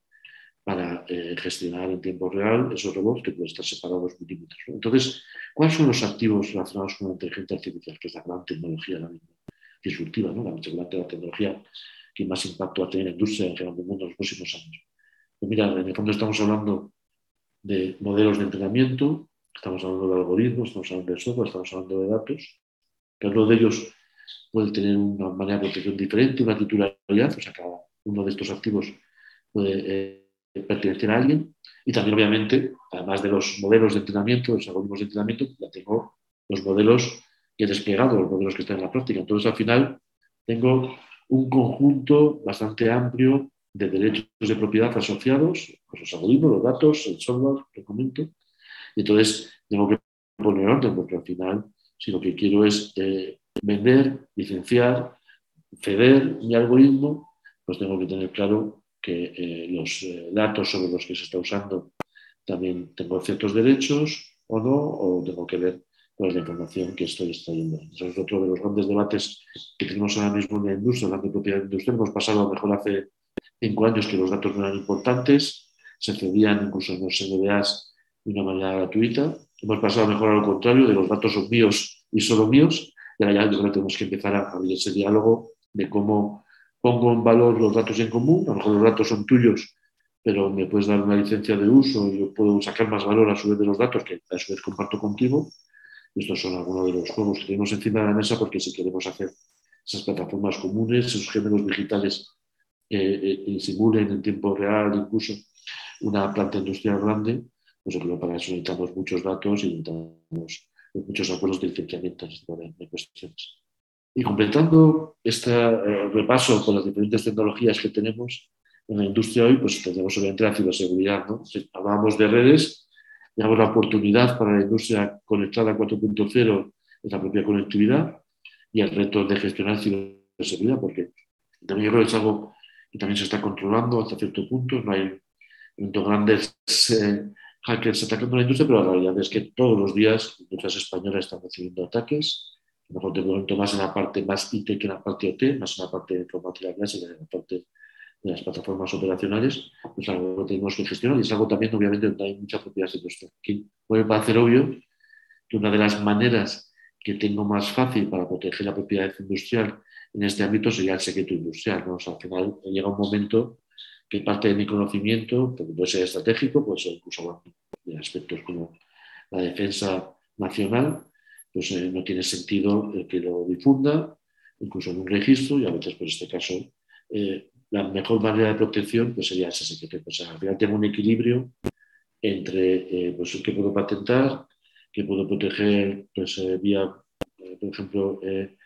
para eh, gestionar en tiempo real esos robots que pueden estar separados milímetros. Entonces, ¿cuáles son los activos relacionados con la inteligencia artificial, que es la gran tecnología la disruptiva, ¿no? la, la tecnología que más impacto va a tener en la industria en general del mundo en los próximos años? Pues mira, en el fondo estamos hablando de modelos de entrenamiento, estamos hablando de algoritmos, estamos hablando de software, estamos hablando de datos. Cada uno de ellos puede tener una manera de protección diferente, una titularidad, o sea, cada uno de estos activos puede eh, pertenecer a alguien. Y también, obviamente, además de los modelos de entrenamiento, los algoritmos de entrenamiento, ya tengo los modelos que he desplegado, los modelos que están en la práctica. Entonces, al final, tengo un conjunto bastante amplio de derechos de propiedad asociados, pues los algoritmos, los datos, el software que comento. Entonces, tengo que poner orden, porque al final, si lo que quiero es eh, vender, licenciar, ceder mi algoritmo, pues tengo que tener claro que eh, los eh, datos sobre los que se está usando también tengo ciertos derechos o no, o tengo que ver cuál es la información que estoy extrayendo. Eso es otro de los grandes debates que tenemos ahora mismo en la industria, hablando de propiedad industrial. Hemos pasado a lo mejor hace cinco años que los datos no eran importantes, se cedían incluso en los NDAs de una manera gratuita. Hemos pasado a mejor a lo contrario, de los datos son míos y solo míos, y ahora ya tenemos que empezar a abrir ese diálogo de cómo pongo en valor los datos en común, a lo mejor los datos son tuyos, pero me puedes dar una licencia de uso y yo puedo sacar más valor a su vez de los datos que a su vez comparto contigo. Estos son algunos de los juegos que tenemos encima de la mesa porque si queremos hacer esas plataformas comunes, esos géneros digitales eh, eh simulen en tiempo real incluso una planta industrial grande, pues para eso necesitamos muchos datos y necesitamos muchos acuerdos de licenciamiento de cuestiones. Y completando este eh, repaso con las diferentes tecnologías que tenemos en la industria hoy, pues tenemos obviamente la ciberseguridad. ¿no? hablábamos de redes, tenemos la oportunidad para la industria conectada 4.0 es la propia conectividad y el reto de gestionar ciberseguridad, porque también yo creo que es algo que también se está controlando hasta cierto punto. No hay grandes eh, hackers atacando la industria, pero la realidad es que todos los días industrias españolas están recibiendo ataques mejor te pregunto más en la parte más IT que en la parte OT, más en la parte de informática clásica, en la parte de las plataformas operacionales, es algo que tenemos que gestionar y es algo también, obviamente, donde hay mucha propiedad industrial. Aquí puede parecer obvio que una de las maneras que tengo más fácil para proteger la propiedad industrial en este ámbito sería el secreto industrial. ¿no? al final llega un momento que parte de mi conocimiento, puede ser estratégico, puede ser incluso de aspectos como la defensa nacional, pues eh, no tiene sentido que lo difunda, incluso en un registro, y a veces, por este caso, eh, la mejor manera de protección pues, sería ese secreto. Pues, al final tengo un equilibrio entre pues, qué puedo patentar, qué puedo proteger pues, vía, por ejemplo, el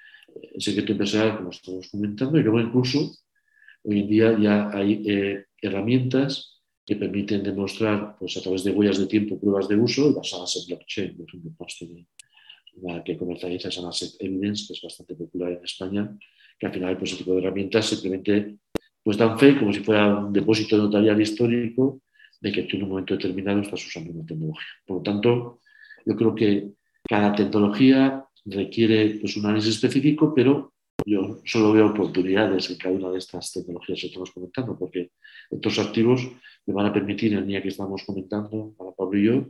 secreto empresarial, como estamos comentando, y luego incluso hoy en día ya hay herramientas que permiten demostrar pues, a través de huellas de tiempo pruebas de uso basadas en blockchain, por ejemplo, la que comercializa Sanaset Evidence, que es bastante popular en España, que al final pues, ese tipo de herramientas simplemente pues, dan fe como si fuera un depósito notarial histórico de que tú en un momento determinado estás usando una tecnología. Por lo tanto, yo creo que cada tecnología requiere pues, un análisis específico, pero yo solo veo oportunidades en cada una de estas tecnologías que estamos comentando, porque estos activos me van a permitir, en el día que estamos comentando, para Pablo y yo,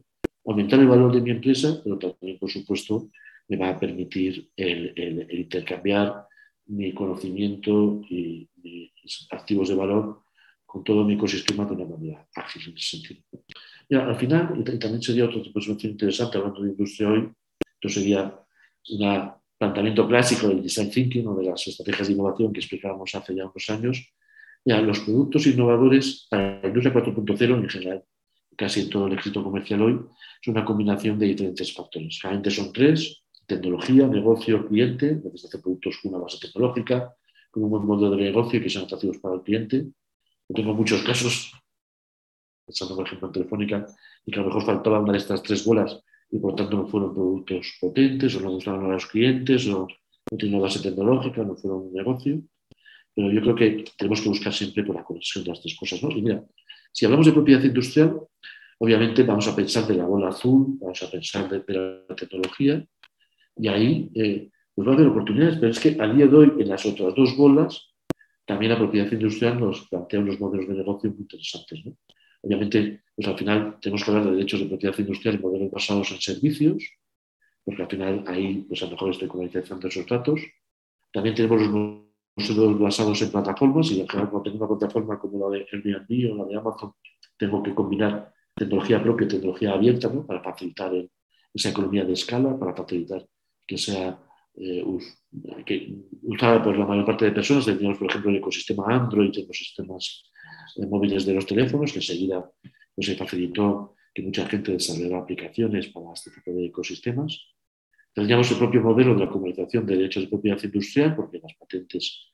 aumentar el valor de mi empresa, pero también, por supuesto, me va a permitir el, intercambiar mi conocimiento y mis activos de valor con todo mi ecosistema de una manera ágil en ese sentido. Ya, al final, y también sería otro tipo de interesante hablando de industria hoy, esto sería un planteamiento clásico del design thinking o de las estrategias de innovación que explicábamos hace ya unos años. Ya, los productos innovadores para la industria 4.0 en general casi en todo el éxito comercial hoy, es una combinación de diferentes factores. Realmente son tres, tecnología, negocio, cliente, desde hacer productos con una base tecnológica, con un buen modelo de negocio que sean atractivos para el cliente. Yo tengo muchos casos, pensando por ejemplo en Telefónica, y que a lo mejor faltaba una de estas tres bolas y por lo tanto no fueron productos potentes o no gustaron a los clientes o no tienen una base tecnológica, no fueron un negocio. Pero yo creo que tenemos que buscar siempre por la conexión de las tres cosas. ¿no? Y mira, si hablamos de propiedad industrial, obviamente vamos a pensar de la bola azul, vamos a pensar de, la tecnología, y ahí eh, pues va a haber oportunidades, pero es que a día de hoy en las otras dos bolas también la propiedad industrial nos plantea unos modelos de negocio muy interesantes. Obviamente, pues al final tenemos que hablar de derechos de propiedad industrial y modelos basados en servicios, porque al final ahí pues a lo mejor estoy comercializando esos datos. También tenemos los modelos basados en plataformas y en general cuando tengo una plataforma como la de Airbnb o la de Amazon, tengo que combinar tecnología propia y tecnología abierta para facilitar esa economía de escala, para facilitar que sea eh, usada por la mayor parte de personas. Tenemos, por ejemplo, el ecosistema Android en los sistemas eh, móviles de los teléfonos, que enseguida pues, se facilitó que mucha gente desarrollara aplicaciones para este tipo de ecosistemas. Tendríamos el propio modelo de la comunicación de derechos de propiedad industrial, porque las patentes,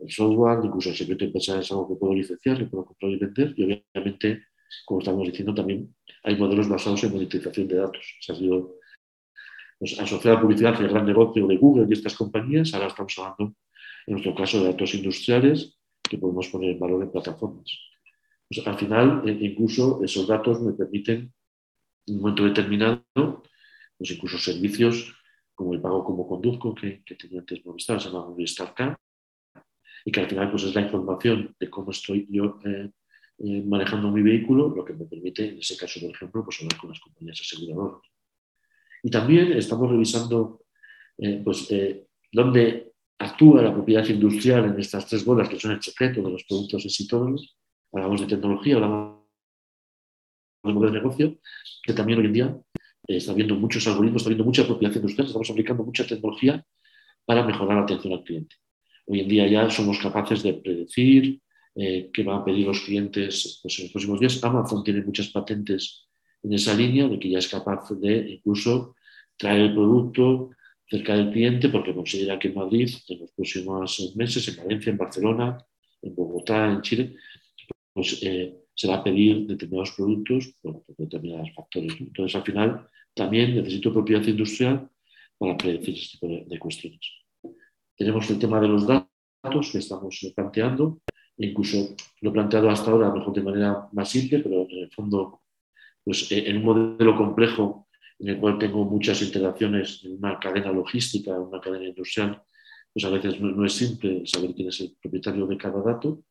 el software, incluso el secreto empresarial es algo que puedo licenciar, que puedo comprar y vender, y obviamente, como estamos diciendo, también hay modelos basados en monetización de datos. Se ha sido pues, asociada a publicidad el gran negocio de Google y estas compañías, ahora estamos hablando, en nuestro caso, de datos industriales que podemos poner en valor en plataformas. Pues, al final, e, incluso esos datos me permiten, en un momento determinado, pues incluso servicios como el pago como conduzco, que, tenía antes Movistar, se llama Movistar Car, y que al final pues, es la información de cómo estoy yo eh, eh, manejando mi vehículo, lo que me permite, en ese caso, por ejemplo, pues, hablar con las compañías aseguradoras. Y también estamos revisando eh, pues, dónde actúa la propiedad industrial en estas tres bolas, que son el secreto de los productos exitosos. Hablamos de tecnología, hablamos de negocio, que también hoy en día eh, está habiendo muchos algoritmos, está habiendo mucha propiedad industrial, estamos aplicando mucha tecnología para mejorar la atención al cliente. Hoy en día ya somos capaces de predecir eh, van a pedir los clientes pues, en los próximos días. Amazon tiene muchas patentes en esa línea de que ya es capaz de incluso traer el producto cerca del cliente porque considera que en Madrid, en los próximos meses, en Valencia, en Barcelona, en Bogotá, en Chile, pues eh, se va a pedir determinados productos por determinados factores. Entonces, al final, también necesito propiedad industrial para predecir este tipo de, cuestiones. Tenemos el tema de los datos que estamos planteando, incluso lo planteado hasta ahora, mejor de manera más simple, pero en el fondo, pues eh, en un modelo complejo en el cual tengo muchas interacciones en una cadena logística, en una cadena industrial, pues a veces no, es simple saber quién es el propietario de cada dato.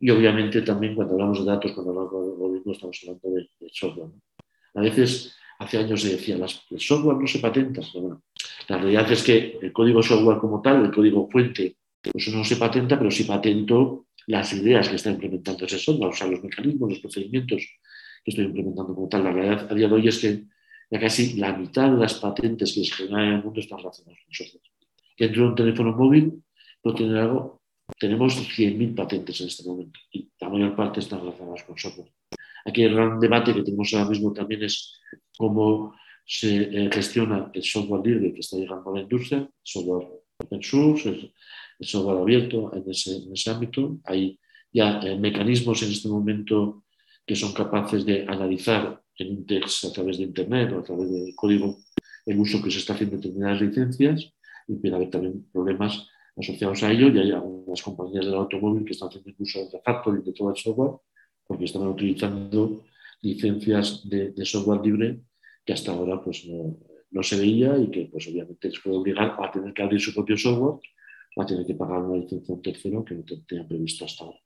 Y obviamente también cuando hablamos de datos, cuando hablamos de algoritmos, estamos hablando de, software. A veces hace años se decía, el software no se patenta. bueno, la realidad es que el código software como tal, el código fuente, pues no se patenta, pero sí patento las ideas que está implementando ese software, o sea, los mecanismos, los procedimientos que estoy implementando como tal. La realidad a día de hoy es que ya casi la mitad de las patentes que se generan en el mundo están relacionadas con software. Dentro de un teléfono móvil, no tiene algo, tenemos 100.000 patentes en este momento y la mayor parte están relacionadas con software. Aquí el gran debate que tenemos ahora mismo también es cómo se eh, gestiona el software libre que está llegando a la industria, el software open source, el, software abierto en ese, ámbito. Hay ya eh, mecanismos en este momento que son capaces de analizar en un text a través de Internet o a través de código el uso que se está haciendo de determinadas licencias y puede haber también problemas asociados a ello y hay algunas compañías del automóvil que están haciendo uso de refactoring de todo el software porque están utilizando licencias de, software libre que hasta ahora pues, no, se veía y que pues, obviamente les puede obligar a tener que abrir su propio software o a tener que pagar una licencia a un tercero que no tenían previsto hasta ahora.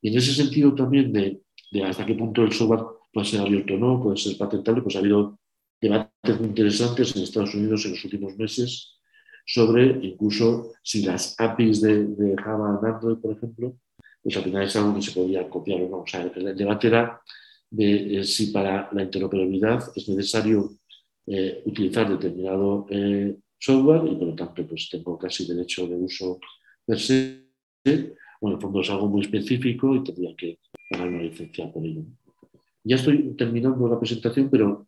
Y en ese sentido también de, hasta qué punto el software puede ser abierto o no, puede ser patentable, pues ha habido debates muy interesantes en Estados Unidos en los últimos meses sobre incluso si las APIs de, Java en Android, por ejemplo, pues al final es algo que se podía copiar o no. O sea, el, debate era de si para la interoperabilidad es necesario eh, utilizar determinado eh, software y por lo tanto pues tengo casi derecho de uso per se. Bueno, en el fondo es algo muy específico y tendría que pagar una licencia por ello. Ya estoy terminando la presentación, pero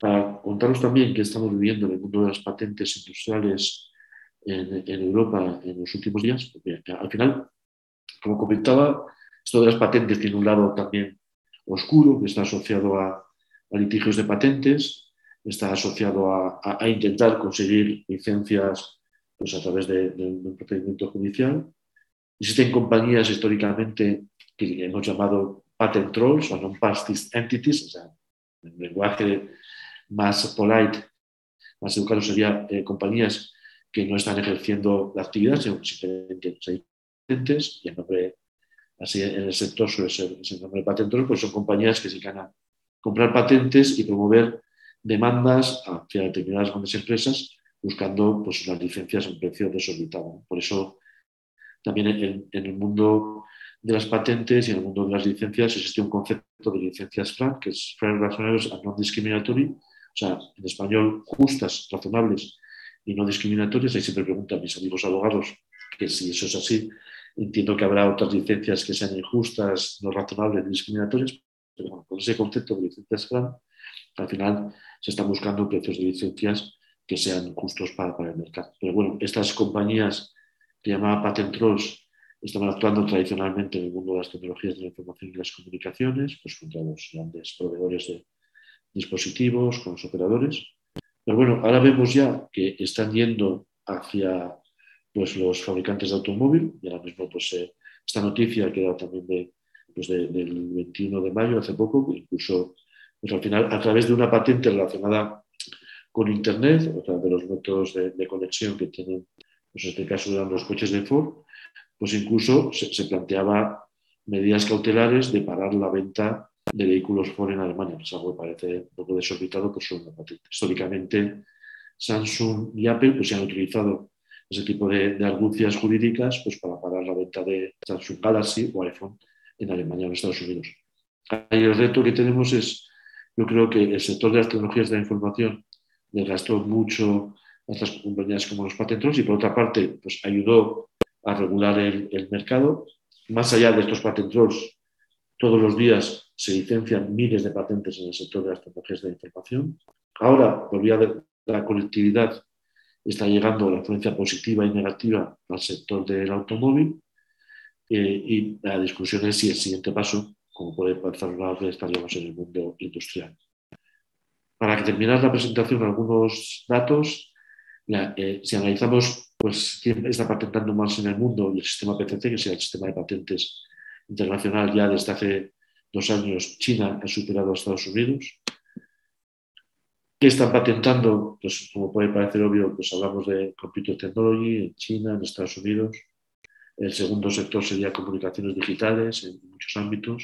para contaros también que estamos viviendo en el mundo de las patentes industriales en, Europa en los últimos días, porque al final, como comentaba, esto de las patentes tiene un lado también oscuro, que está asociado a, litigios de patentes, está asociado a, intentar conseguir licencias pues, a través de, un procedimiento judicial. Existen compañías históricamente que hemos llamado patent trolls o non-passive entities, o sea, en lenguaje más polite, más educado sería eh, compañías que no están ejerciendo la actividad, sino simplemente hay patentes y el nombre, así en el sector suele ser ese nombre de patentero, pues son compañías que se a comprar patentes y promover demandas hacia determinadas grandes empresas buscando pues, unas licencias a un precio desorbitado. Por eso también en, el mundo de las patentes y en el mundo de las licencias existe un concepto de licencias FRAN, que es Fair, Rationales and Non-Discriminatory, o sea, en español, justas, razonables y no discriminatorias. Ahí siempre preguntan mis amigos abogados que si eso es así, entiendo que habrá otras licencias que sean injustas, no razonables, discriminatorias, pero bueno, con ese concepto de licencias FRAN, al final se están buscando precios de licencias que sean justos para, el mercado. Pero bueno, estas compañías que llamaban patent trolls están actuando tradicionalmente en el mundo de las tecnologías de la información y las comunicaciones, pues contra los grandes proveedores de, dispositivos, con los operadores. Pero bueno, ahora vemos ya que están yendo hacia pues, los fabricantes de automóvil, y ahora mismo pues, eh, esta noticia queda también de, pues, del 21 de mayo, hace poco, incluso pues, al final a través de una patente relacionada con Internet, o sea, de los métodos de, conexión que tienen, pues en este caso eran los coches de Ford, pues incluso se, se planteaba medidas cautelares de parar la venta de vehículos Ford en Alemania. Es algo que parece un poco desorbitado, pues son. Históricamente, Samsung y Apple pues, se han utilizado ese tipo de, de, argucias jurídicas pues, para parar la venta de Samsung Galaxy o iPhone en Alemania o en Estados Unidos. Ahí el reto que tenemos es, yo creo que el sector de las tecnologías de la información desgastó mucho a estas compañías como los patentes y por otra parte pues, ayudó a regular el, el mercado. Más allá de estos patentes, todos los días se licencian miles de patentes en el sector de las tecnologías de la información. Ahora, por vía de la conectividad, está llegando la influencia positiva y negativa al sector del automóvil eh, y la discusión es si el siguiente paso, como puede pasar una vez, estaríamos en el mundo industrial. Para terminar la presentación, algunos datos. Eh, si analizamos pues, quién está patentando más en el mundo y el sistema PCC, que sea el sistema de patentes internacional ya desde hace dos años China ha superado a Estados Unidos. ¿Qué están patentando? Pues como puede parecer obvio, pues hablamos de computer technology en China, en Estados Unidos. El segundo sector sería comunicaciones digitales en muchos ámbitos.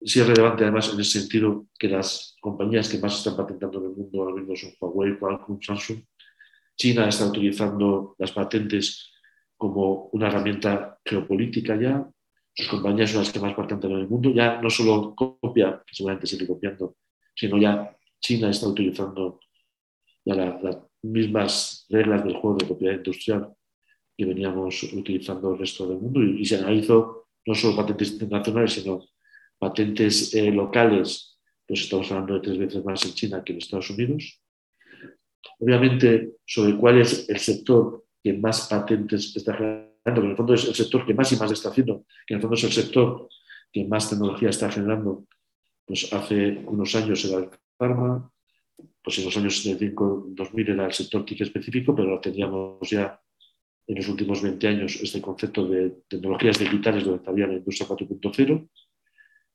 Sí es relevante además en ese sentido que las compañías que más están patentando en el mundo ahora mismo son Huawei, Qualcomm, Samsung. China está utilizando las patentes como una herramienta geopolítica ya, sus compañías son las que más patentan en el mundo. Ya no solo copia, que seguramente sigue copiando, sino ya China está utilizando ya las mismas reglas del juego de propiedad industrial que veníamos utilizando el resto del mundo. Y, se analizó no solo patentes internacionales, sino patentes eh, locales, pues estamos hablando de tres veces más en China que en Estados Unidos. Obviamente, sobre cuál es el sector que más patentes está generando que en el fondo es el sector que más y más está haciendo, que en el fondo es el sector que más tecnología está generando, pues hace unos años era el pharma, pues en los años de 2000 era el sector TIC específico, pero ahora teníamos ya en los últimos 20 años este concepto de tecnologías digitales donde estaría la industria 4.0,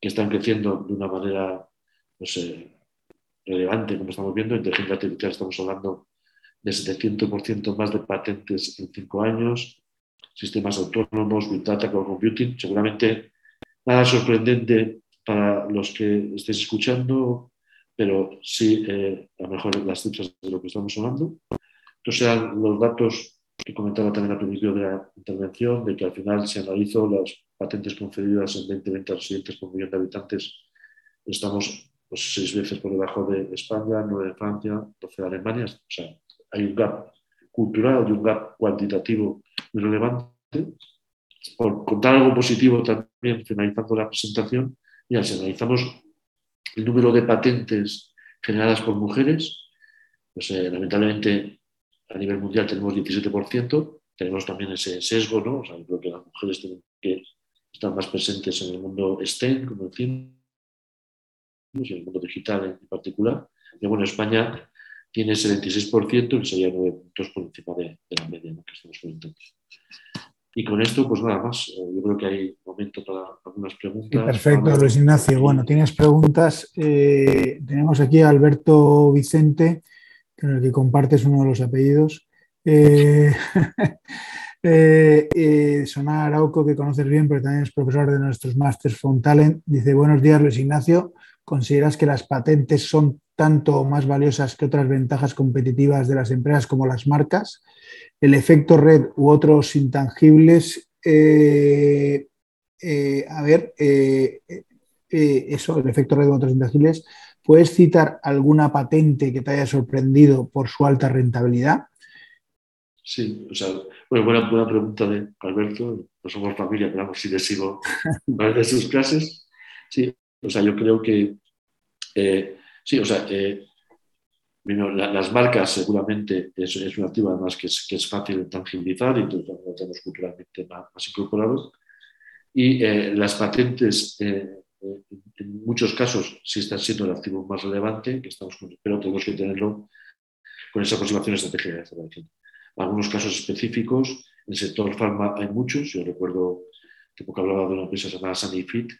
que están creciendo de una manera pues, eh, relevante, como estamos viendo. En inteligencia artificial estamos hablando de 700% más de patentes en cinco años, sistemas autónomos, Big Data, Cloud Computing. Seguramente nada sorprendente para los que estéis escuchando, pero sí, eh, a lo mejor las cifras de lo que estamos hablando. Estos eran los datos que comentaba también al principio de la intervención, de que al final se analizó las patentes concedidas en 2020 residentes por millón de habitantes. Estamos pues, seis veces por debajo de España, nueve de Francia, doce de Alemania. O sea, hay un gap cultural y un gap cuantitativo muy relevante. Por contar algo positivo también, finalizando la presentación, ya si analizamos el número de patentes generadas por mujeres, pues eh, lamentablemente a nivel mundial tenemos 17%, tenemos también ese sesgo, ¿no? O sea, creo que las mujeres tienen que estar más presentes en el mundo STEM, como decimos, y el mundo digital en particular. Y bueno, España tiene ese 26%, que sería 9 puntos por encima de, la media que estamos comentando. Y con esto, pues nada más. Eh, yo creo que hay momento para algunas preguntas. perfecto, Luis Ignacio. Bueno, tienes preguntas. Eh, tenemos aquí a Alberto Vicente, con el que compartes uno de los apellidos. Eh, [LAUGHS] eh, Sonar Arauco, que conoces bien, pero también es profesor de nuestros Masters Talent, dice, buenos días Luis Ignacio, ¿consideras que las patentes son tanto más valiosas que otras ventajas competitivas de las empresas como las marcas? El efecto red u otros intangibles, eh, eh, a ver, eso, el efecto red u otros intangibles, ¿puedes citar alguna patente que te haya sorprendido por su alta rentabilidad? Sí, o sea, buena, buena pregunta de Alberto. No somos familia, pero vamos, si le sigo [LAUGHS] de sus clases. Sí, o sea, yo creo que eh, sí, o sea, eh, las marcas seguramente es, es, un activo además que es, que es fácil tangibilizar y lo tenemos culturalmente más, incorporado. Y eh, las patentes, en muchos casos, sí están siendo el activo más relevante, que estamos, pero tenemos que tenerlo con esa aproximación estratégica de algunos casos específicos. En el sector farma hay muchos. Yo recuerdo que poco hablaba de una empresa llamada Sanifit,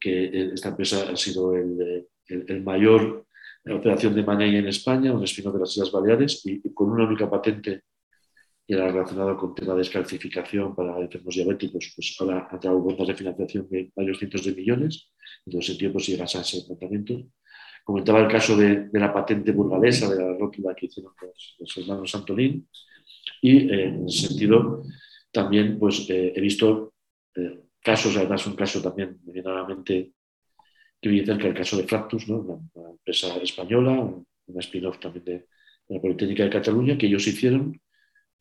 que esta empresa ha sido el, el, mayor operación de money en España, un espino de las Islas Baleares, y, con una única patente que era relacionada con tema de descalcificación para enfermos diabéticos, pues ahora ha traído cuentas de financiación de varios cientos de millones, entonces en tiempo si llegas a ese tratamiento. Comentaba el caso de, la patente burgalesa, de la rótula que hicieron los, hermanos Antolín. Y eh, en ese sentido, también pues, eh, he visto eh, casos, además un caso también medianamente que viene cerca el caso de Fractus, ¿no? una, empresa española, una spin-off también de, la Politécnica de Cataluña, que ellos hicieron,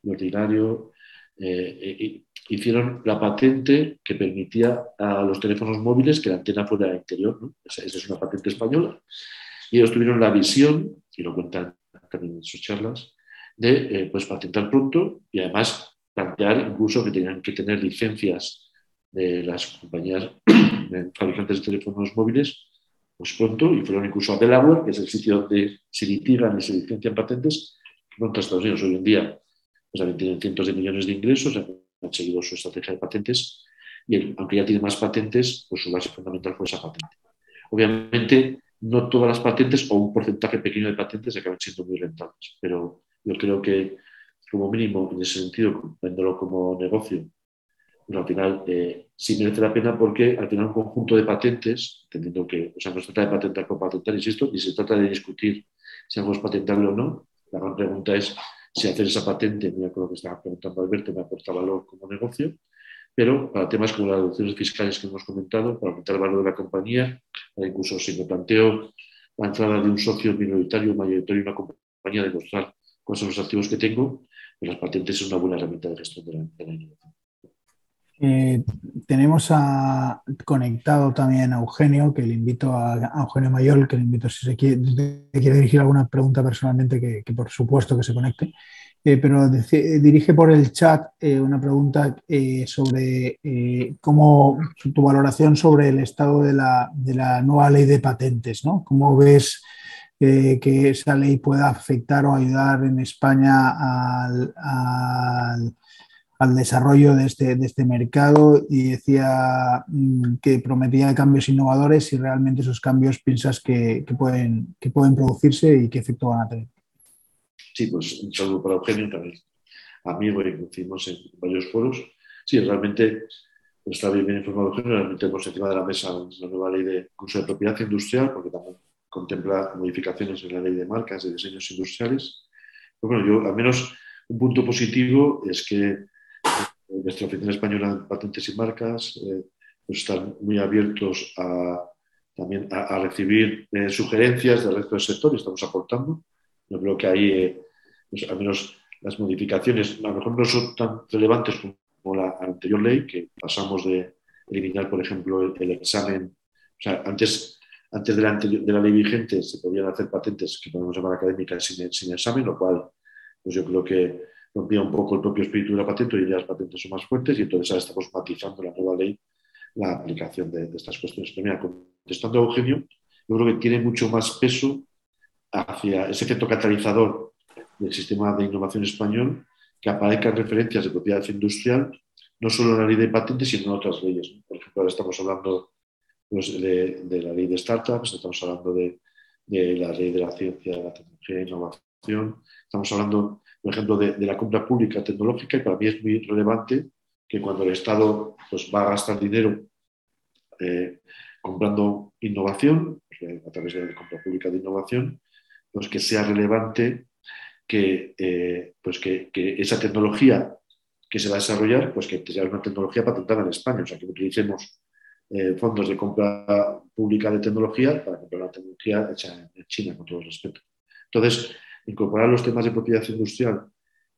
de ordinario, hicieron la patente que permitía a los teléfonos móviles que la antena fuera interior. ¿no? Esa, es una patente española. Y ellos tuvieron la visión, y lo cuentan también en sus charlas, de eh, pues, patentar pronto y además plantear incluso que tenían que tener licencias de las compañías [CLEARS THROAT] fabricantes de teléfonos móviles pues pronto y fueron incluso a Delaware, que es el sitio donde se litigan y se licencian patentes, contra Estados Unidos hoy en día pues también tienen cientos de millones de ingresos, han seguido su estrategia de patentes y aunque ya tiene más patentes, pues su base fundamental fue esa patente. Obviamente, no todas las patentes o un porcentaje pequeño de patentes acaban siendo muy rentables, pero yo creo que como mínimo, en ese sentido, viéndolo como negocio, al final eh, sí merece la pena porque al final un conjunto de patentes, entendiendo que, o sea, no se trata de patentar por patentar, insisto, ni se trata de discutir si algo es patentable o no. La gran pregunta es si hacer esa patente, mira con lo que estaba preguntando Alberto, me aporta valor como negocio, pero para temas como las deducciones fiscales que hemos comentado, para aumentar el valor de la compañía, incluso si me planteo la entrada de un socio minoritario, mayoritario en una compañía, demostrar cuáles son los activos que tengo, pues las patentes son una buena herramienta de gestión de la, innovación. Eh, tenemos conectado también a Eugenio, que le invito a, Eugenio Mayol, que le invito si se quiere, dirigir alguna pregunta personalmente, que, por supuesto que se conecte. Eh, pero dirige por el chat eh, una pregunta eh, sobre cómo tu valoración sobre el estado de la, nueva ley de patentes, ¿no? ¿Cómo ves que esa ley pueda afectar o ayudar en España al, desarrollo de este, de este, mercado? Y decía mm, que prometía cambios innovadores y realmente esos cambios piensas que, pueden, que pueden producirse y qué efecto van a tener. Sí, pues un saludo para Eugenio, también amigo y conocimos en varios foros. Sí, realmente está bien, bien informado Eugenio, realmente hemos encima de la mesa la nueva ley de uso de propiedad industrial, porque también contempla modificaciones en la ley de marcas, de diseños industriales. Pero bueno, yo al menos un punto positivo es que nuestra oficina española de patentes y marcas eh, pues están muy abiertos a, también a, recibir eh, sugerencias del resto del sector y estamos aportando. Yo creo que ahí, eh, pues, al menos las modificaciones, a lo mejor no son tan relevantes como la anterior ley, que pasamos de eliminar, por ejemplo, el, examen. O sea, antes, antes de, la de la ley vigente se podían hacer patentes que podemos llamar académicas sin, sin examen, lo cual pues yo creo que rompía un poco el propio espíritu de la patente y ya las patentes son más fuertes y entonces ahora estamos matizando la nueva ley la aplicación de, estas cuestiones. Pero mira, contestando a Eugenio, yo creo que tiene mucho más peso hacia ese efecto catalizador del sistema de innovación español, que aparezcan referencias de propiedad industrial, no solo en la ley de patentes, sino en otras leyes. Por ejemplo, ahora estamos hablando pues, de, la ley de startups, estamos hablando de, la ley de la ciencia, de la tecnología e innovación, estamos hablando, por ejemplo, de, la compra pública tecnológica, y para mí es muy relevante que cuando el Estado pues, va a gastar dinero eh, comprando innovación, a través de la compra pública de innovación, pues que sea relevante que, eh, pues que, esa tecnología que se va a desarrollar, pues que sea una tecnología patentada en España, o sea, que utilicemos eh, fondos de compra pública de tecnología para comprar la tecnología hecha en China, con todo el respeto. Entonces, incorporar los temas de propiedad industrial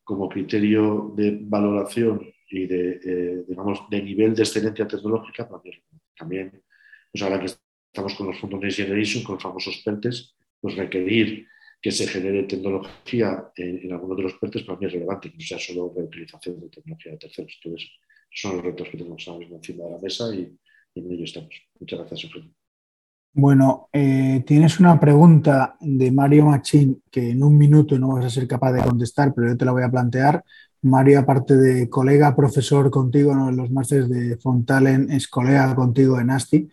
como criterio de valoración y de, eh, digamos, de nivel de excelencia tecnológica, también, también pues ahora que estamos con los fondos Next Generation, con los famosos PERTES, pues requerir que se genere tecnología en, algunos de los puertos para mí es relevante, que no sea solo reutilización de tecnología de terceros. Entonces, son los retos que tenemos ahora mismo encima de la mesa y, en ello estamos. Muchas gracias, Eugenio. Bueno, eh, tienes una pregunta de Mario Machín que en un minuto no vas a ser capaz de contestar, pero yo te la voy a plantear. Mario, aparte de colega profesor contigo en los másteres de Fontalen, es colega contigo en ASTI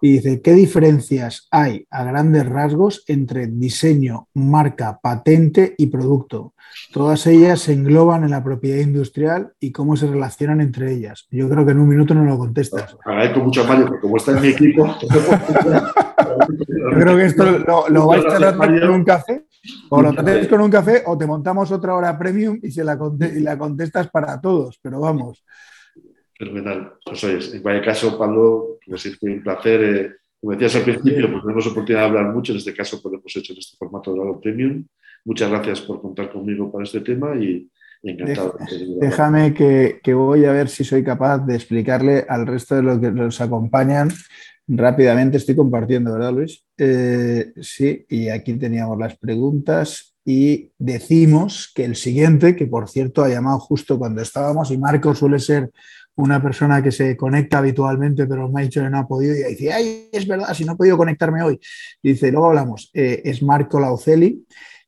y dice, ¿qué diferencias hay a grandes rasgos entre diseño, marca, patente y producto? Todas ellas se engloban en la propiedad industrial y cómo se relacionan entre ellas. Yo creo que en un minuto no lo contestas. Agradezco mucho a Mario, porque como está en mi equipo... [LAUGHS] Yo creo que esto lo, vais a tratar con un café, o lo trates con un café, o te montamos otra hora premium y, se la, y la contestas para todos, pero vamos. Fenomenal. Pues en cualquier caso, Pablo, pues fue un placer. Eh, como decías al principio, pues tenemos oportunidad de hablar mucho. En este caso, pues hemos hecho en este formato de Lado Premium. Muchas gracias por contar conmigo para este tema y, encantado. Déjame que, que, voy a ver si soy capaz de explicarle al resto de los que nos acompañan rápidamente. Estoy compartiendo, ¿verdad, Luis? Eh, sí, y aquí teníamos las preguntas y decimos que el siguiente, que por cierto ha llamado justo cuando estábamos, y Marco suele ser una persona que se conecta habitualmente, pero me ha dicho que no ha podido, y dice, ay, es verdad, si no he podido conectarme hoy. Dice, luego hablamos, eh, es Marco Lauceli,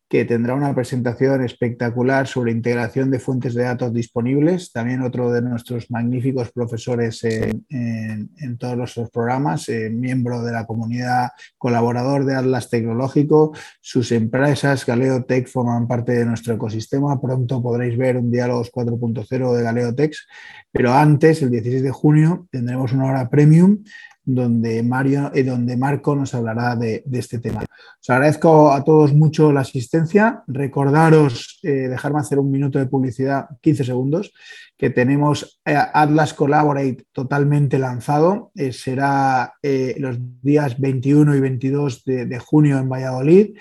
que tendrá una presentación espectacular sobre integración de fuentes de datos disponibles. También otro de nuestros magníficos profesores en, todos los programas, eh, miembro de la comunidad, colaborador de Atlas Tecnológico. Sus empresas, Galeo Tech, forman parte de nuestro ecosistema. Pronto podréis ver un Diálogos 4.0 de Galeo Tech. Pero antes, el 16 de junio, tendremos una hora premium donde, Mario, eh, donde Marco nos hablará de, este tema. Os agradezco a todos mucho la asistencia. Recordaros, eh, dejarme hacer un minuto de publicidad, 15 segundos, que tenemos eh, Atlas Collaborate totalmente lanzado. será los días 21 y 22 de, junio en Valladolid.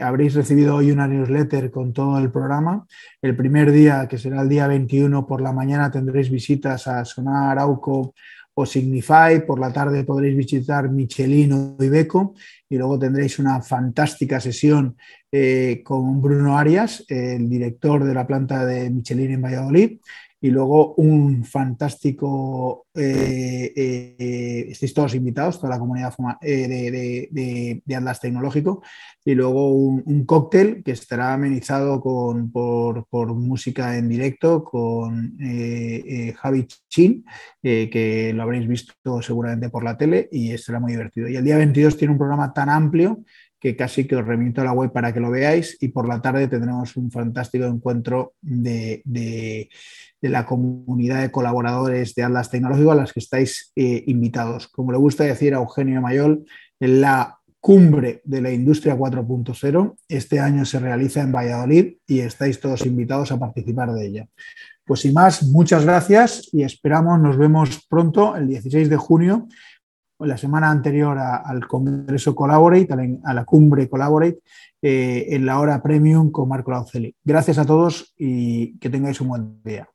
habréis recibido hoy una newsletter con todo el programa. El primer día, que será el día 21 por la mañana, tendréis visitas a Sonar, Arauco, o Signify, por la tarde podréis visitar Michelino y Beco y luego tendréis una fantástica sesión eh, con Bruno Arias, el director de la planta de Michelin en Valladolid, y luego un fantástico, eh, eh, estáis todos invitados, toda la comunidad eh, de, Atlas Tecnológico, y luego un, cóctel que estará amenizado con, por, música en directo con Javi Chin, que lo habréis visto seguramente por la tele y estará muy divertido. Y el día 22 tiene un programa tan amplio que casi que os remito a la web para que lo veáis y por la tarde tendremos un fantástico encuentro de, la comunidad de colaboradores de Atlas Tecnológico a las que estáis eh, invitados. Como le gusta decir a Eugenio Mayol, la cumbre de la industria 4.0 este año se realiza en Valladolid y estáis todos invitados a participar de ella. Pues sin más, muchas gracias y esperamos, nos vemos pronto, el 16 de junio, la semana anterior al Congreso Collaborate, a la, cumbre Collaborate, eh, en la hora premium con Marco Lauceli. Gracias a todos y que tengáis un buen día.